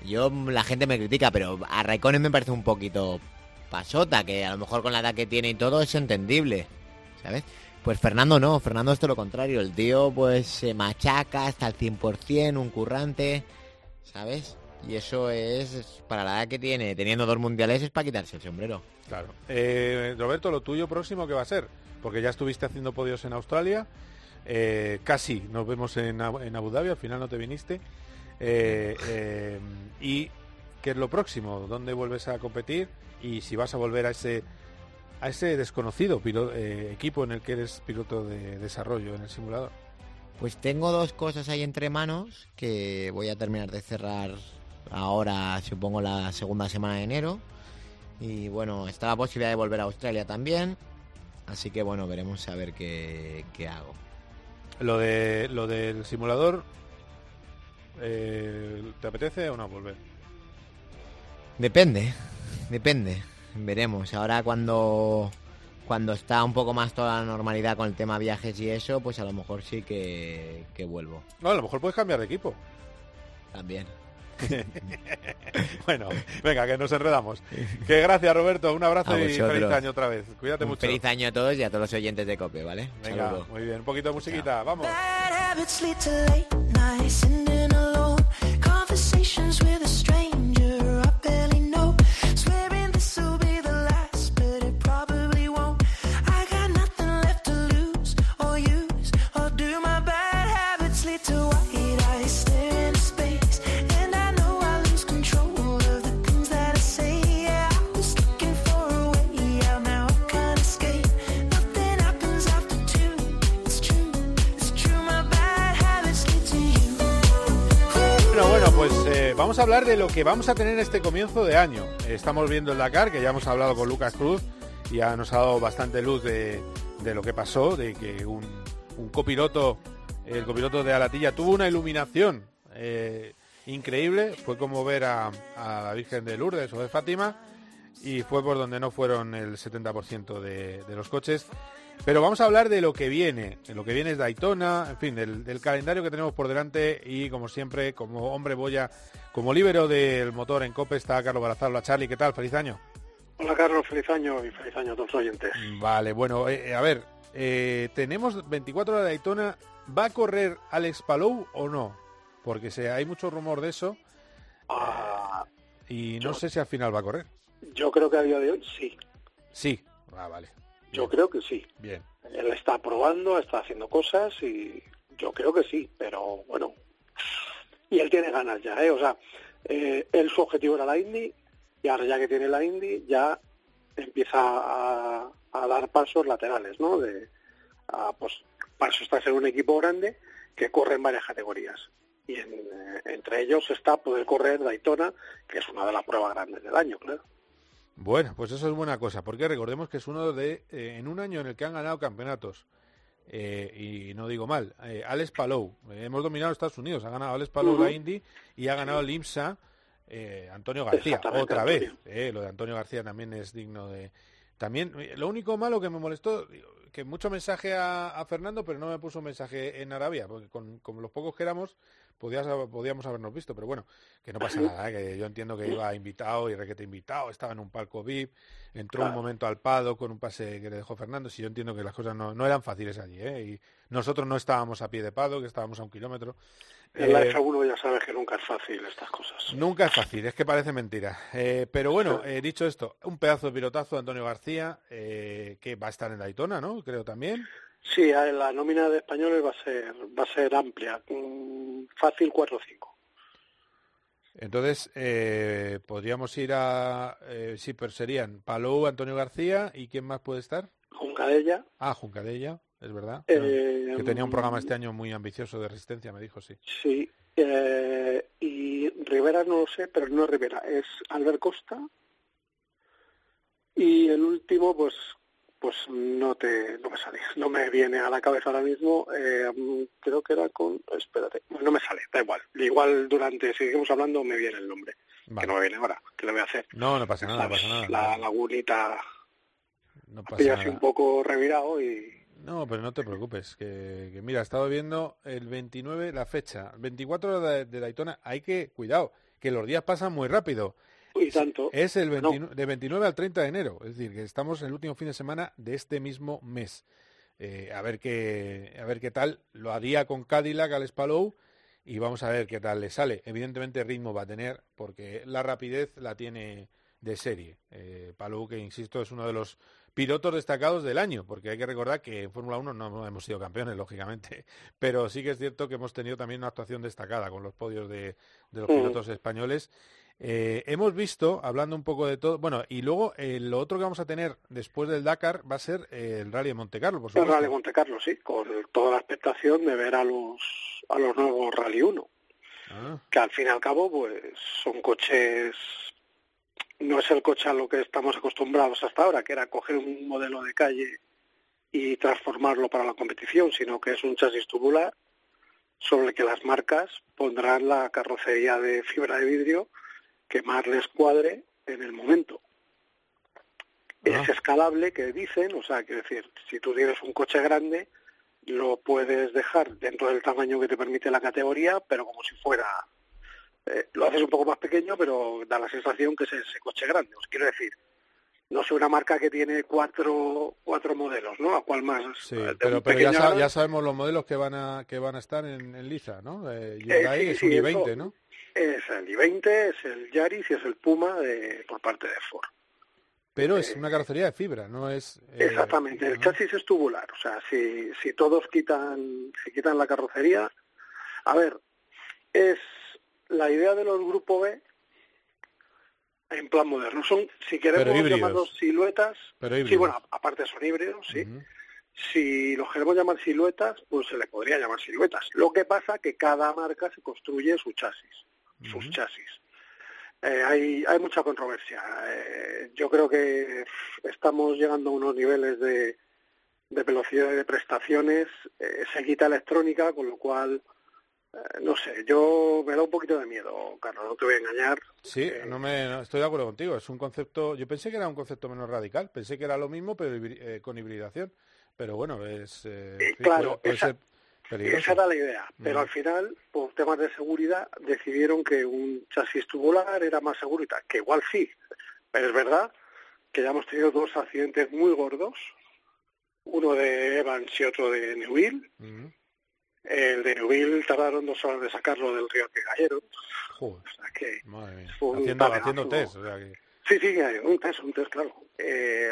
Yo, la gente me critica, pero a Raikkonen me parece un poquito pasota, que a lo mejor con la edad que tiene y todo es entendible, ¿sabes? Pues Fernando no, Fernando es todo lo contrario, el tío pues se machaca hasta el 100%, un currante, ¿sabes? Y eso es, es para la edad que tiene, teniendo dos mundiales, es para quitarse el sombrero. Claro. Eh, Roberto, lo tuyo próximo, ¿qué va a ser? Porque ya estuviste haciendo podios en Australia. eh, casi nos vemos en, Abu- Dhabi, al final no te viniste. Eh, ¿Y qué es lo próximo? ¿Dónde vuelves a competir? Y si vas a volver a ese a ese desconocido equipo en el que eres piloto de desarrollo en el simulador. Pues tengo dos cosas ahí entre manos que voy a terminar de cerrar ahora, supongo, la segunda semana de enero. Y bueno, está la posibilidad de volver a Australia también. Así que bueno, veremos a ver qué, qué hago. Lo de lo del simulador, eh, ¿te apetece o no volver? Depende, depende. Veremos. Ahora cuando, cuando está un poco más toda la normalidad con el tema viajes y eso, pues a lo mejor sí que, que vuelvo. No, a lo mejor puedes cambiar de equipo. También. bueno, venga, que nos enredamos. Que gracias, Roberto. Un abrazo y feliz año otra vez. Cuídate Un mucho. feliz año a todos y a todos los oyentes de COPE, ¿vale? Venga, Saludos. muy bien. Un poquito de musiquita. Vamos. Vamos a hablar de lo que vamos a tener este comienzo de año. Estamos viendo el Dakar, que ya hemos hablado con Lucas Cruz, ya nos ha dado bastante luz de, lo que pasó, de que un, copiloto, el copiloto de Alatilla, tuvo una iluminación eh, increíble. Fue como ver a, la Virgen de Lourdes o de Fátima, y fue por donde no fueron el 70% de, de los coches. Pero vamos a hablar de lo que viene. De lo que viene es Daytona, en fin, del, del calendario que tenemos por delante. Y como siempre, como hombre boya, como líbero del motor en COPE, está Carlos Barazal. Hola Charlie, ¿qué tal? Feliz año. Hola Carlos, feliz año y feliz año a todos los oyentes. Vale, bueno, eh, a ver, eh, tenemos 24 horas de Daytona. ¿Va a correr Alex Palou o no? Porque se, hay mucho rumor de eso. Ah, y no sé si al final va a correr. yo creo que a día de hoy sí, Sí. Ah, vale. Yo creo que sí. Bien. Él está probando, está haciendo cosas y yo creo que sí, pero bueno. Y él tiene ganas ya, ¿eh? O sea, eh, él su objetivo era la Indy y ahora ya que tiene la Indy ya empieza a, a dar pasos laterales, ¿no? De, a, pues para eso está ser un equipo grande que corre en varias categorías. Y en, eh, entre ellos está poder correr Daytona, que es una de las pruebas grandes del año, claro. Bueno, pues eso es buena cosa, porque recordemos que es uno de, eh, en un año en el que han ganado campeonatos, eh, y no digo mal, eh, Alex Palou, hemos dominado Estados Unidos, ha ganado Alex Palou Ujú. la Indy y ha ganado el IMSA Antonio García, otra Antonio. vez, lo de Antonio García también es digno de... También, lo único malo que me molestó, que mucho mensaje a, a Fernando, pero no me puso mensaje en Arabia, porque con, con los pocos que éramos podías, podíamos habernos visto, pero bueno, que no pasa nada, ¿eh? que yo entiendo que iba invitado y requete invitado, estaba en un palco VIP, entró un momento al Pado con un pase que le dejó Fernando, si yo entiendo que las cosas no, no eran fáciles allí, ¿eh? y nosotros no estábamos a pie de Pado, que estábamos a un kilómetro. En la Eh, F1 ya sabes que nunca es fácil estas cosas. Nunca es fácil, es que parece mentira. Eh, pero bueno, eh, dicho esto, un pedazo de pilotazo de Antonio García, eh, que va a estar en Daytona, ¿no? Creo también. Sí, la nómina de españoles va a ser va a ser amplia, mm, fácil 4 o 5. Entonces, eh, podríamos ir a... Eh, sí, pero serían Palou, Antonio García, ¿y quién más puede estar? Juncadella, Ah, Juncadella, es verdad. Eh, que tenía un programa este año muy ambicioso de resistencia, me dijo, sí. sí, eh, y Rivera no lo sé, pero no es Rivera, es Albert Costa. Y el último, pues pues no te no me sale, no me viene a la cabeza ahora mismo. eh, mm, creo que era con, espérate, no me sale, da igual. Igual durante, si seguimos hablando, me viene el nombre, que no me viene ahora, ¿qué le voy a hacer? No, no pasa nada, no pasa nada. La lagunita No pasa nada. un poco revirado y No, pero no te preocupes, que, que mira, he estado viendo el 29, la fecha, 24 de, de Daytona, hay que, cuidado, que los días pasan muy rápido. y tanto. Es el 29 de 29 al 30 de enero, es decir, que estamos en el último fin de semana de este mismo mes. Eh, a ver qué a ver qué tal lo haría con Cadillac al Spalou y vamos a ver qué tal le sale. Evidentemente ritmo va a tener porque la rapidez la tiene de serie. Eh, Palou, que insisto, es uno de los pilotos destacados del año, porque hay que recordar que en Fórmula 1 no hemos sido campeones, lógicamente, pero sí que es cierto que hemos tenido también una actuación destacada con los podios de, de los pilotos españoles. Eh, hemos visto, hablando un poco de todo, bueno, y luego eh, lo otro que vamos a tener después del Dakar va a ser eh, el Rally de Monte Carlo, por el supuesto. Rally Monte Carlo, sí, con toda la expectación de ver a los a los nuevos Rally 1. Ah, que al fin y al cabo pues son coches no es el coche a lo que estamos acostumbrados hasta ahora que era coger un modelo de calle y transformarlo para la competición sino que es un chasis tubular sobre el que las marcas pondrán la carrocería de fibra de vidrio que más les cuadre en el momento. Es escalable que dicen o sea que decir si tú tienes un coche grande lo puedes dejar dentro del tamaño que te permite la categoría, pero como si fuera... eh, lo haces un poco más pequeño, pero da la sensación que es ese coche grande. Os quiero decir, no sé, una marca que tiene cuatro, cuatro modelos, ¿no? ¿A cuál más? Sí, Eh, pero, pero ya, ya sabemos los modelos que van a que van a estar en, en Liza, ¿no? Eh, Eh, sí, es sí, un eso i20, ¿no? Es el i20, es el Yaris y es el Puma de, por parte de Ford. Pero es una carrocería de fibra, no es... eh, Exactamente, el chasis es tubular, o sea, si, si todos quitan, si quitan la carrocería, a ver, es la idea de los Grupo B en plan moderno, son, si queremos llamarlos siluetas, Pero sí, bueno, aparte son híbridos, sí, si los queremos llamar siluetas, pues se le podría llamar siluetas. Lo que pasa que cada marca se construye su chasis, sus chasis. Eh, hay, hay mucha controversia. Eh, yo creo que estamos llegando a unos niveles de, de velocidad y de prestaciones. Eh, se quita electrónica, con lo cual, no sé, yo me da un poquito de miedo, Carlos, no te voy a engañar. Sí, no me, no, estoy de acuerdo contigo. Es un concepto. Yo pensé que era un concepto menos radical. Pensé que era lo mismo, pero eh, con hibridación. Pero bueno, es. eh, claro, puede- puede esa-. Esa era la idea, pero al final, por temas de seguridad, decidieron que un chasis tubular era más seguro y tal, que igual sí, pero es verdad que ya hemos tenido dos accidentes muy gordos, uno de Evans y otro de. Mm. El de Neuville tardaron dos horas de sacarlo del río que cayeron. Joder, O sea que fue un Haciendo, haciendo test. o sea que- Sí, sí, un test, un test, claro. Eh,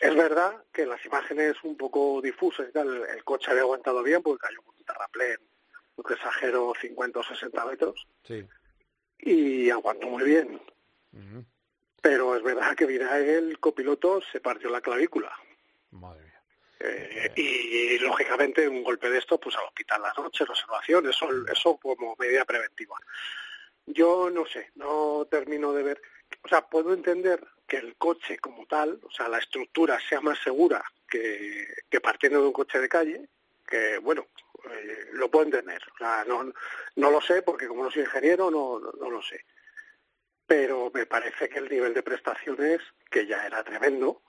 es verdad que las imágenes un poco difusas el coche había aguantado bien porque cayó con un terraplén, te exagero, 50 o 60 metros, Sí. y aguantó muy bien. Pero es verdad que Virae, el copiloto, se partió la clavícula. Madre mía. Eh, y, lógicamente un golpe de esto pues al hospital la noche, observación, eso, eso como medida preventiva. Yo no sé, no termino de ver, o sea, puedo entender que el coche como tal, o sea, la estructura sea más segura que, que partiendo de un coche de calle, que bueno, eh, lo puedo entender. O sea, no, no lo sé porque como no soy ingeniero no, no, no lo sé. Pero me parece que el nivel de prestaciones, que ya era tremendo,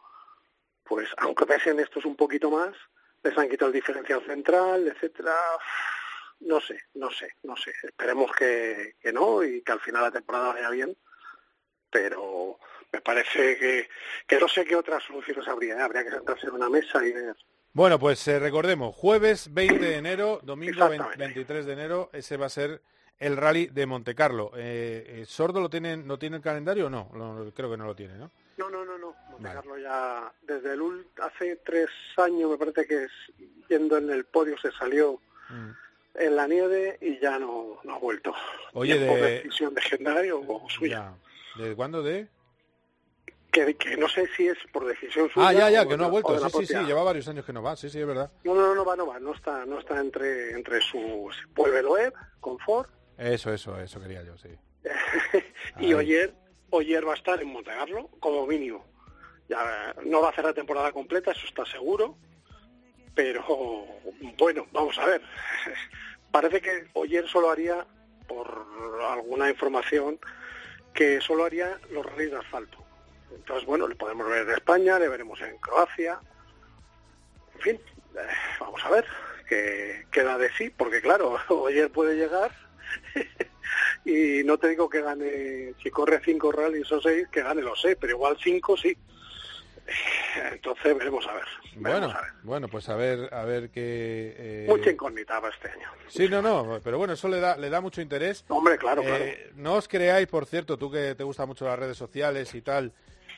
pues aunque pesen estos un poquito más, les han quitado el diferencial central, etcétera. No sé, no sé, no sé. Esperemos que, que no y que al final la temporada vaya bien, pero me parece que, que no sé qué otras soluciones habría. ¿eh? Habría que sentarse en una mesa y ver. Bueno, pues eh, recordemos, jueves 20 de enero, domingo 20 Exactamente. 23 de enero, ese va a ser el rally de Monte Carlo. Eh, eh, ¿Sordo lo tiene, no tiene el calendario o no? Lo- creo que no lo tiene, ¿no? No, no, no, no. Monte Vale. Carlo ya desde el ul- hace tres años me parece que es, yendo en el podio se salió Mm. en la nieve y ya no, no ha vuelto. Oye, de- decisión de Gendario o suya. Ya. ¿De cuándo de? Que, que no sé si es por decisión suya. Ah, ya, ya, que no ha vuelto. Sí, sí, sí, lleva varios años que no va. Sí, sí, es verdad. No, no, no, no va, no va. No está, no está entre, entre sus... Vuelve Loeb, Confort, Eso, eso, eso quería yo, sí. y Oyer, Oyer va a estar en Montecarlo como mínimo. Ya no va a hacer la temporada completa, eso está seguro, pero bueno, vamos a ver. Parece que Oyer solo haría, por alguna información, que solo haría los rallies de asfalto. Entonces, bueno, le podemos ver en España, le veremos en Croacia. En fin, eh, vamos a ver qué queda de sí, porque claro, Oyer puede llegar y no te digo que gane, si corre cinco rallies o seis, que gane los seis, pero igual cinco sí. Entonces veremos a ver. Bueno, bueno, pues a ver, a ver qué. eh, Mucha incógnita para este año. Sí, no, no, pero bueno, eso le da, le da mucho interés. Hombre, claro, Eh, No os creáis, por cierto, tú que te gustan mucho las redes sociales y tal,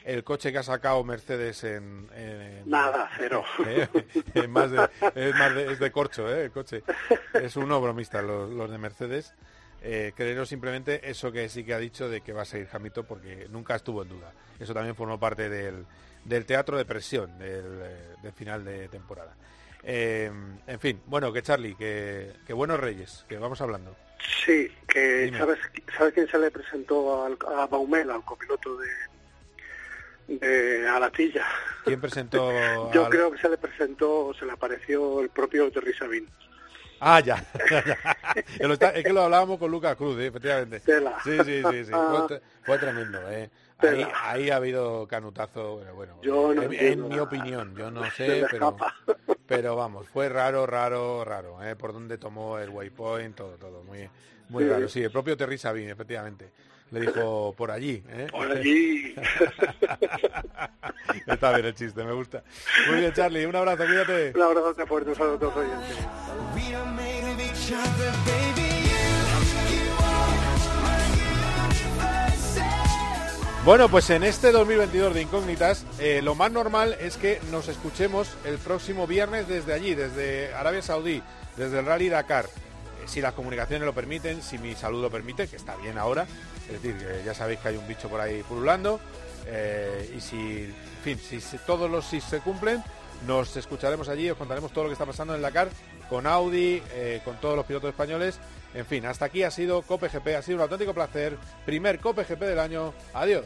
el coche que ha sacado Mercedes en... en- Nada, cero. Eh, es más de, es más de, es de corcho, ¿eh? El coche. Es uno bromista, los, los de Mercedes. Eh, creeros simplemente eso que sí que ha dicho de que va a seguir Hamilton porque nunca estuvo en duda. Eso también formó parte del, del teatro de presión del, eh, del final de temporada. Eh, en fin, bueno, que Charlie, que, que buenos reyes, que vamos hablando. Sí, que Dime. ¿sabes, ¿sabes quién se le presentó al, a Baumel, al copiloto de, de Alatilla? ¿Quién presentó? Yo al- creo que se le presentó, se le apareció el propio Terry Sabin. Ah, ya. es que lo hablábamos con Lucas Cruz, ¿eh? efectivamente. Tela. Sí, sí, sí, sí. Fue, tre- fue tremendo. ¿eh? Ahí, ahí ha habido canutazo. Bueno, bueno, Yo no en, mi opinión, yo no sé, pero, vamos, fue raro, raro, raro. ¿eh? Por dónde tomó el waypoint, todo, todo. Muy, muy Sí. raro. Sí, el propio Terry Sabin, efectivamente. Le dijo por allí. ¿eh? Por allí. Está bien el chiste, me gusta. Muy bien, Charlie, un abrazo, cuídate. Un abrazo fuerte, un saludo a todos los oyentes. Other, baby. Bueno, pues en este 2022 de Incógnitas, eh, lo más normal es que nos escuchemos el próximo viernes desde allí, desde Arabia Saudí, desde el Rally Dakar. Eh, si las comunicaciones lo permiten, si mi salud lo permite, que está bien ahora. Es decir, que ya sabéis que hay un bicho por ahí pululando. eh, y si, fin, si todos los si se cumplen, nos escucharemos allí, os contaremos todo lo que está pasando en Dakar con Audi, eh, con todos los pilotos españoles. En fin, hasta aquí ha sido Cope GP, ha sido un auténtico placer. Primer Cope GP del año. Adiós.